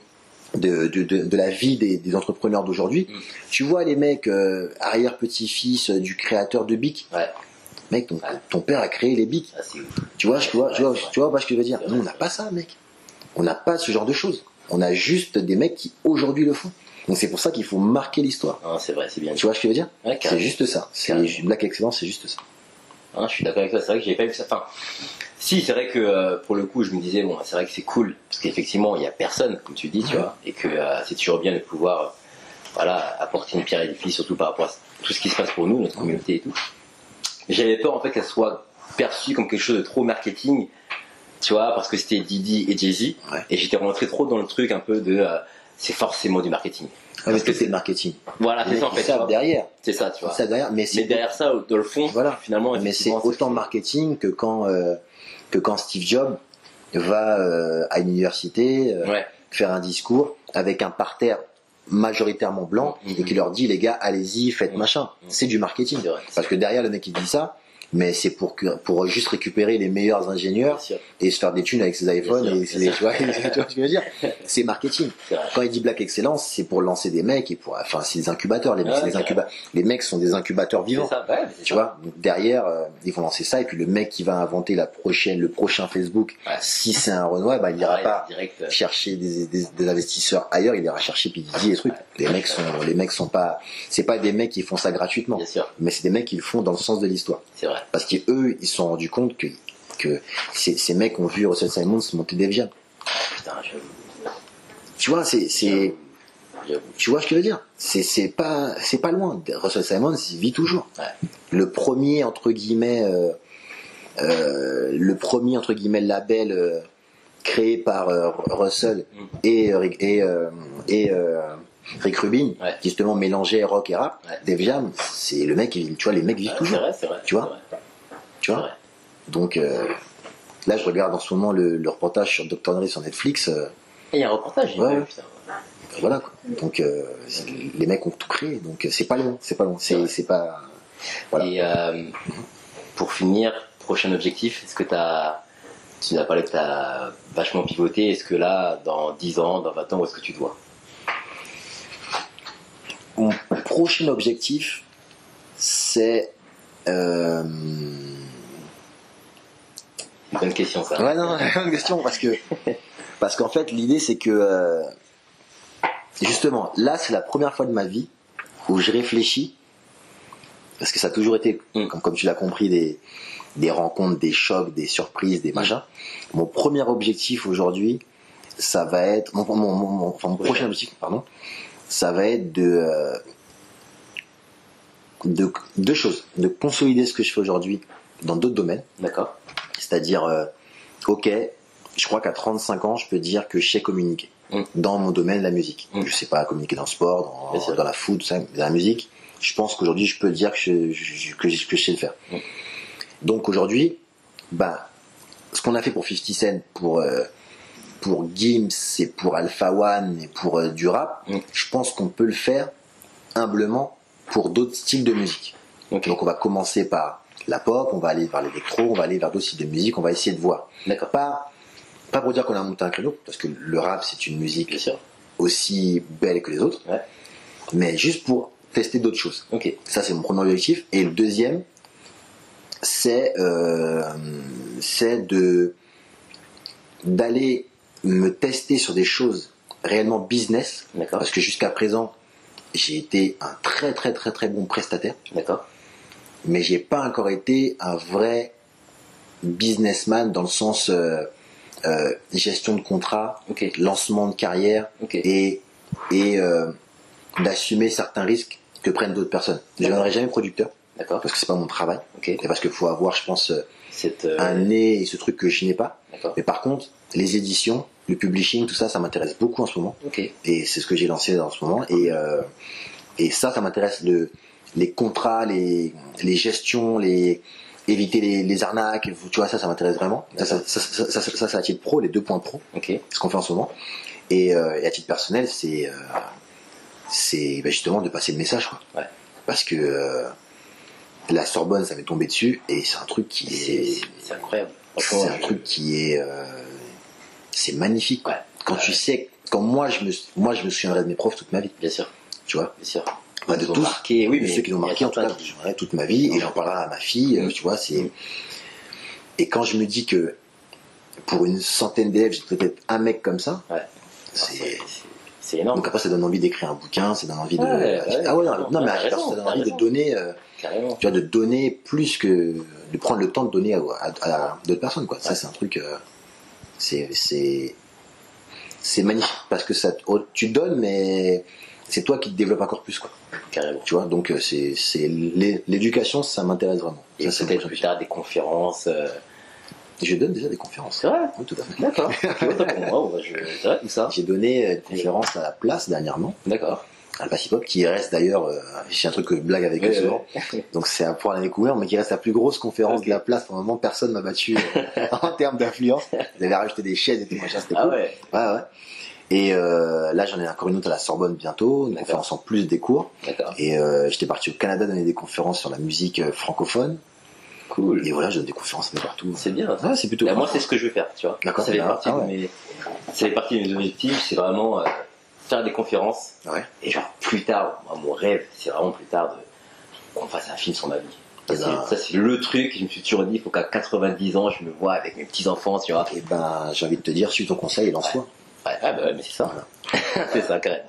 de, de, de, de la vie des, des entrepreneurs d'aujourd'hui. Tu vois les mecs euh, arrière-petit-fils euh, du créateur de Bic. Ouais. Mec, ton, Ouais. ton père a créé les Bic. Ah. Tu vois, tu vois, tu vois, tu vois pas ce que je veux dire Nous, on n'a pas ça, mec. On n'a pas ce genre de choses. On a juste des mecs qui aujourd'hui le font. Donc c'est pour ça qu'il faut marquer l'histoire. Non, c'est vrai, c'est bien. Tu vois ce que je veux dire? Ouais, C'est juste ça. C'est. Black Excellence, c'est juste ça. Hein, je suis d'accord avec toi, c'est vrai que j'avais pas vu ça. Enfin, si, c'est vrai que euh, pour le coup, je me disais, bon, c'est vrai que c'est cool, parce qu'effectivement, il y a personne, comme tu dis, tu vois, et que euh, c'est toujours bien de pouvoir, euh, voilà, apporter une pierre à l'édifice, surtout par rapport à tout ce qui se passe pour nous, notre communauté et tout. J'avais peur, en fait, qu'elle soit perçue comme quelque chose de trop marketing, tu vois, parce que c'était Didi et Jay-Z, Ouais. et j'étais rentré trop dans le truc un peu de, euh, c'est forcément du marketing. Mais Parce que tout c'est le marketing. Voilà, c'est ça, en fait, vois. derrière. c'est ça, tu vois. savent derrière. Mais Mais derrière ça, dans le fond, Voilà. finalement, Mais c'est autant marketing que quand euh, que quand Steve Jobs va euh, à une université euh, Ouais, faire un discours avec un parterre majoritairement blanc Mhm. et qui leur dit les gars allez-y faites Mhm. machin. Mhm. C'est du marketing. vrai. Parce que derrière le mec il dit ça, mais c'est pour que pour juste récupérer les meilleurs ingénieurs et se faire des thunes avec ses iPhones et ses- tu vois, tu vois ce que je veux dire C'est marketing. Quand il dit Black Excellence, c'est pour lancer des mecs et pour enfin c'est des incubateurs les mecs, Ouais, des incuba- les mecs sont des incubateurs vivants. Ça, ouais, Tu ça. vois, donc derrière, euh, ils vont lancer ça, et puis le mec qui va inventer la prochaine, le prochain Facebook, Ouais. si c'est un Renoir, bah, il ira Ouais, pas direct. euh, chercher des, des- des investisseurs ailleurs, il ira chercher Pididi et trucs. Les mecs sont, les mecs sont pas, c'est pas des mecs qui font ça gratuitement, Bien sûr, mais c'est des mecs qui le font dans le sens de l'histoire. c'est vrai. Parce qu'eux, ils se sont rendus compte que, que ces, ces mecs ont vu Russell Simons monter des. Putain, j'avoue. Tu vois, c'est, tu vois ce que je veux dire? C'est, c'est pas, c'est pas loin. Russell Simons, il vit toujours. Ouais. Le premier, entre guillemets, euh, euh, le premier, entre guillemets, label euh, créé par Russell Mm. et, Rick- et, et Rick Rubin, Ouais. justement mélangeait rock et rap, Ouais. Def Jam, c'est le mec, tu vois, les mecs vivent Ouais, toujours. C'est vrai, c'est vrai. Tu vois vrai, Tu vois. Donc euh, là, je regarde en ce moment le, le reportage sur Dr. Dre sur Netflix. euh, il y a un reportage, j'ai Ouais. vu, putain. voilà. quoi. Donc euh, les mecs ont tout créé. Donc c'est pas long, c'est pas long. C'est pas. Voilà. Et euh, pour finir, prochain objectif, est-ce que t'as. Tu nous as parlé que t'as vachement pivoté. Est-ce que là, dans 10 ans, dans 20 ans, où est-ce que tu te vois Mon prochain objectif, c'est. Euh... Une bonne question, ça. Ouais, non, bonne question parce que parce qu'en fait l'idée c'est que euh, justement là c'est la première fois de ma vie où je réfléchis parce que ça a toujours été Mm. comme, comme tu l'as compris des des rencontres, des chocs, des surprises, des machins. Mon premier objectif aujourd'hui, ça va être mon, mon, mon- mon- enfin, mon prochain objectif, pardon, ça va être de euh, de deux choses, de consolider ce que je fais aujourd'hui dans d'autres domaines. D'accord. C'est-à-dire, euh, ok, je crois qu'à 35 ans, je peux dire que je sais communiquer Mm. dans mon domaine, la musique. Mm. Je sais pas communiquer dans le sport, dans, dans la ça, mais dans la musique. Je pense qu'aujourd'hui, je peux dire que je, je- que je, que je sais le faire. Mm. Donc aujourd'hui, bah, ce qu'on a fait pour 50 Cent, pour euh, pour Gims et pour Alpha One et pour euh, du rap, Mm. je pense qu'on peut le faire humblement pour d'autres styles de musique. Donc on va commencer par la pop, on va aller vers l'électro, on va aller vers d'autres styles de musique, on va essayer de voir. D'accord. Pas, pas pour dire qu'on a monté un créneau, parce que le rap c'est une musique Bien sûr. aussi belle que les autres, Ouais. mais juste pour tester d'autres choses. Ok. Ça c'est mon premier objectif. Et le deuxième, c'est euh, c'est de d'aller me tester sur des choses réellement business, parce que jusqu'à présent j'ai été un très très très très bon prestataire D'accord. mais j'ai pas encore été un vrai businessman dans le sens euh, euh, gestion de contrat, Ok. lancement de carrière Ok. et, et euh, d'assumer certains risques que prennent d'autres personnes. Je ne jamais producteur D'accord. parce que c'est pas mon travail Ok. et parce qu'il faut avoir, je pense, Cette. un nez et ce truc que je n'ai pas. D'accord. Mais par contre, les éditions, le publishing, tout ça, ça m'intéresse beaucoup en ce moment. Et c'est ce que j'ai lancé en ce moment. Et, euh, et ça, ça m'intéresse le, les contrats, les, les gestions, les éviter les, les arnaques. Tu vois, ça, ça m'intéresse vraiment. Ça, ça, ça, ça, ça, ça, c'est à titre pro, les deux points pro, Ok. ce qu'on fait en ce moment. Et, euh, et à titre personnel, c'est euh, c'est bah, justement de passer le message. Quoi. Ouais. Parce que la Sorbonne, ça m'est tombé dessus. Et c'est un truc qui est... c'est incroyable. C'est un truc qui est, c'est magnifique. quoi. Quand tu sais, quand moi je me, moi je me souviendrai de mes profs toute ma vie, Bien sûr. tu vois? Bien sûr. Bah, de tous, marqué, oui, de mais ceux qui a marqué en tout cas, toute ma vie et j'en parlerai à ma fille, Mm. tu vois. C'est et quand je me dis que pour une centaine d'élèves, j'ai peut-être un mec comme ça, Ouais. c'est énorme. donc après ça donne envie d'écrire un bouquin, ça donne envie de Ouais, ouais, ah ouais non, non, mais raison, ça donne envie de donner, euh, tu vois, de donner plus que de prendre le temps de donner à, à- à d'autres personnes quoi. Ça c'est un truc, euh, c'est c'est magnifique parce que ça oh, tu donnes mais c'est toi qui te développes encore plus quoi. Carrément. Tu vois donc euh, c'est c'est l'é- l'éducation ça m'intéresse vraiment. Et peut-être plus tard des conférences. euh, Je donne déjà des conférences. C'est vrai Oui, tout à fait. D'accord. Tu vois, pour moi, ouais, je... c'est vrai, ça? J'ai donné une conférence à la place dernièrement, D'accord. À la place hip-hop, qui reste d'ailleurs, euh, j'ai un truc que je blague avec eux souvent, donc c'est à pouvoir la découvrir, mais qui reste la plus grosse conférence de la place. Pour le moment, personne m'a battu euh, en termes d'influence. Ils avaient rajouté des chaises et tout, machin, c'était Ah cool. ouais. Ouais, ouais. Et euh, là, j'en ai encore une autre à la Sorbonne bientôt, une conférence en plus des cours. D'accord. Et euh, j'étais parti au Canada donner des conférences sur la musique euh, francophone. Cool. Et voilà, je donne des conférences un peu partout. C'est bien. ça. Ouais, c'est plutôt Bah, cool. moi, c'est ce que je veux faire, tu vois. D'accord, Ça fait ah, partie ah de mes, ça fait partie de mes objectifs, c'est vraiment euh, faire des conférences. Ouais. Et genre, plus tard, moi, mon rêve, c'est vraiment plus tard de, qu'on fasse un film sur ma vie. Ça, Eh c'est, ben- ça, c'est le truc, je me suis toujours dit, il faut qu'à 90 ans, je me vois avec mes petits-enfants, tu vois. Et ben, j'ai envie de te dire, suis ton conseil et lance-toi. Ouais, ah bah ouais, mais c'est ça. c'est ça, carrément.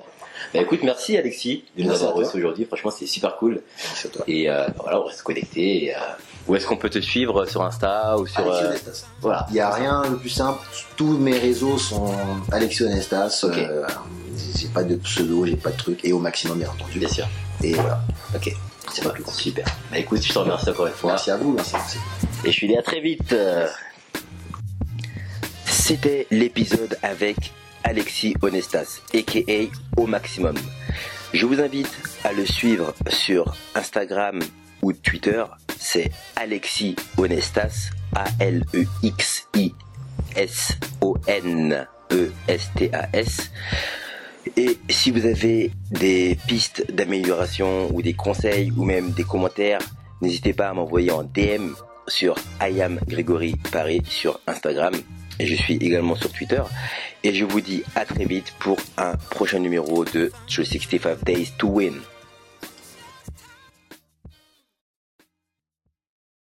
Bah écoute, merci Alexis de nous Merci avoir reçus aujourd'hui. Franchement, c'est super cool. C'est à toi. Et euh, voilà, on reste connectés. Et, euh, où est-ce qu'on peut te suivre sur Insta ou sur Alexis euh, voilà. Il n'y a rien de plus simple. Tous mes réseaux sont Alexis Onestas. Ok. J'ai pas de pseudo, j'ai pas de truc. Et au maximum, bien entendu. Bien sûr. Et voilà. Ok. C'est pas plus compliqué. super. Bah écoute, je te remercie encore une fois. Merci à vous. Merci. merci. Et je suis dit à très vite. C'était l'épisode avec Alexis Onestas, aka Au Maximum. Je vous invite à le suivre sur Instagram ou Twitter. C'est Alexis Onestas, A-L-E-X-I-S-O-N-E-S-T-A-S. Et si vous avez des pistes d'amélioration ou des conseils ou même des commentaires, n'hésitez pas à m'envoyer en DM sur I am Grégory Paris sur Instagram. Et je suis également sur Twitter. Et je vous dis à très vite pour un prochain numéro de 365 Days to Win.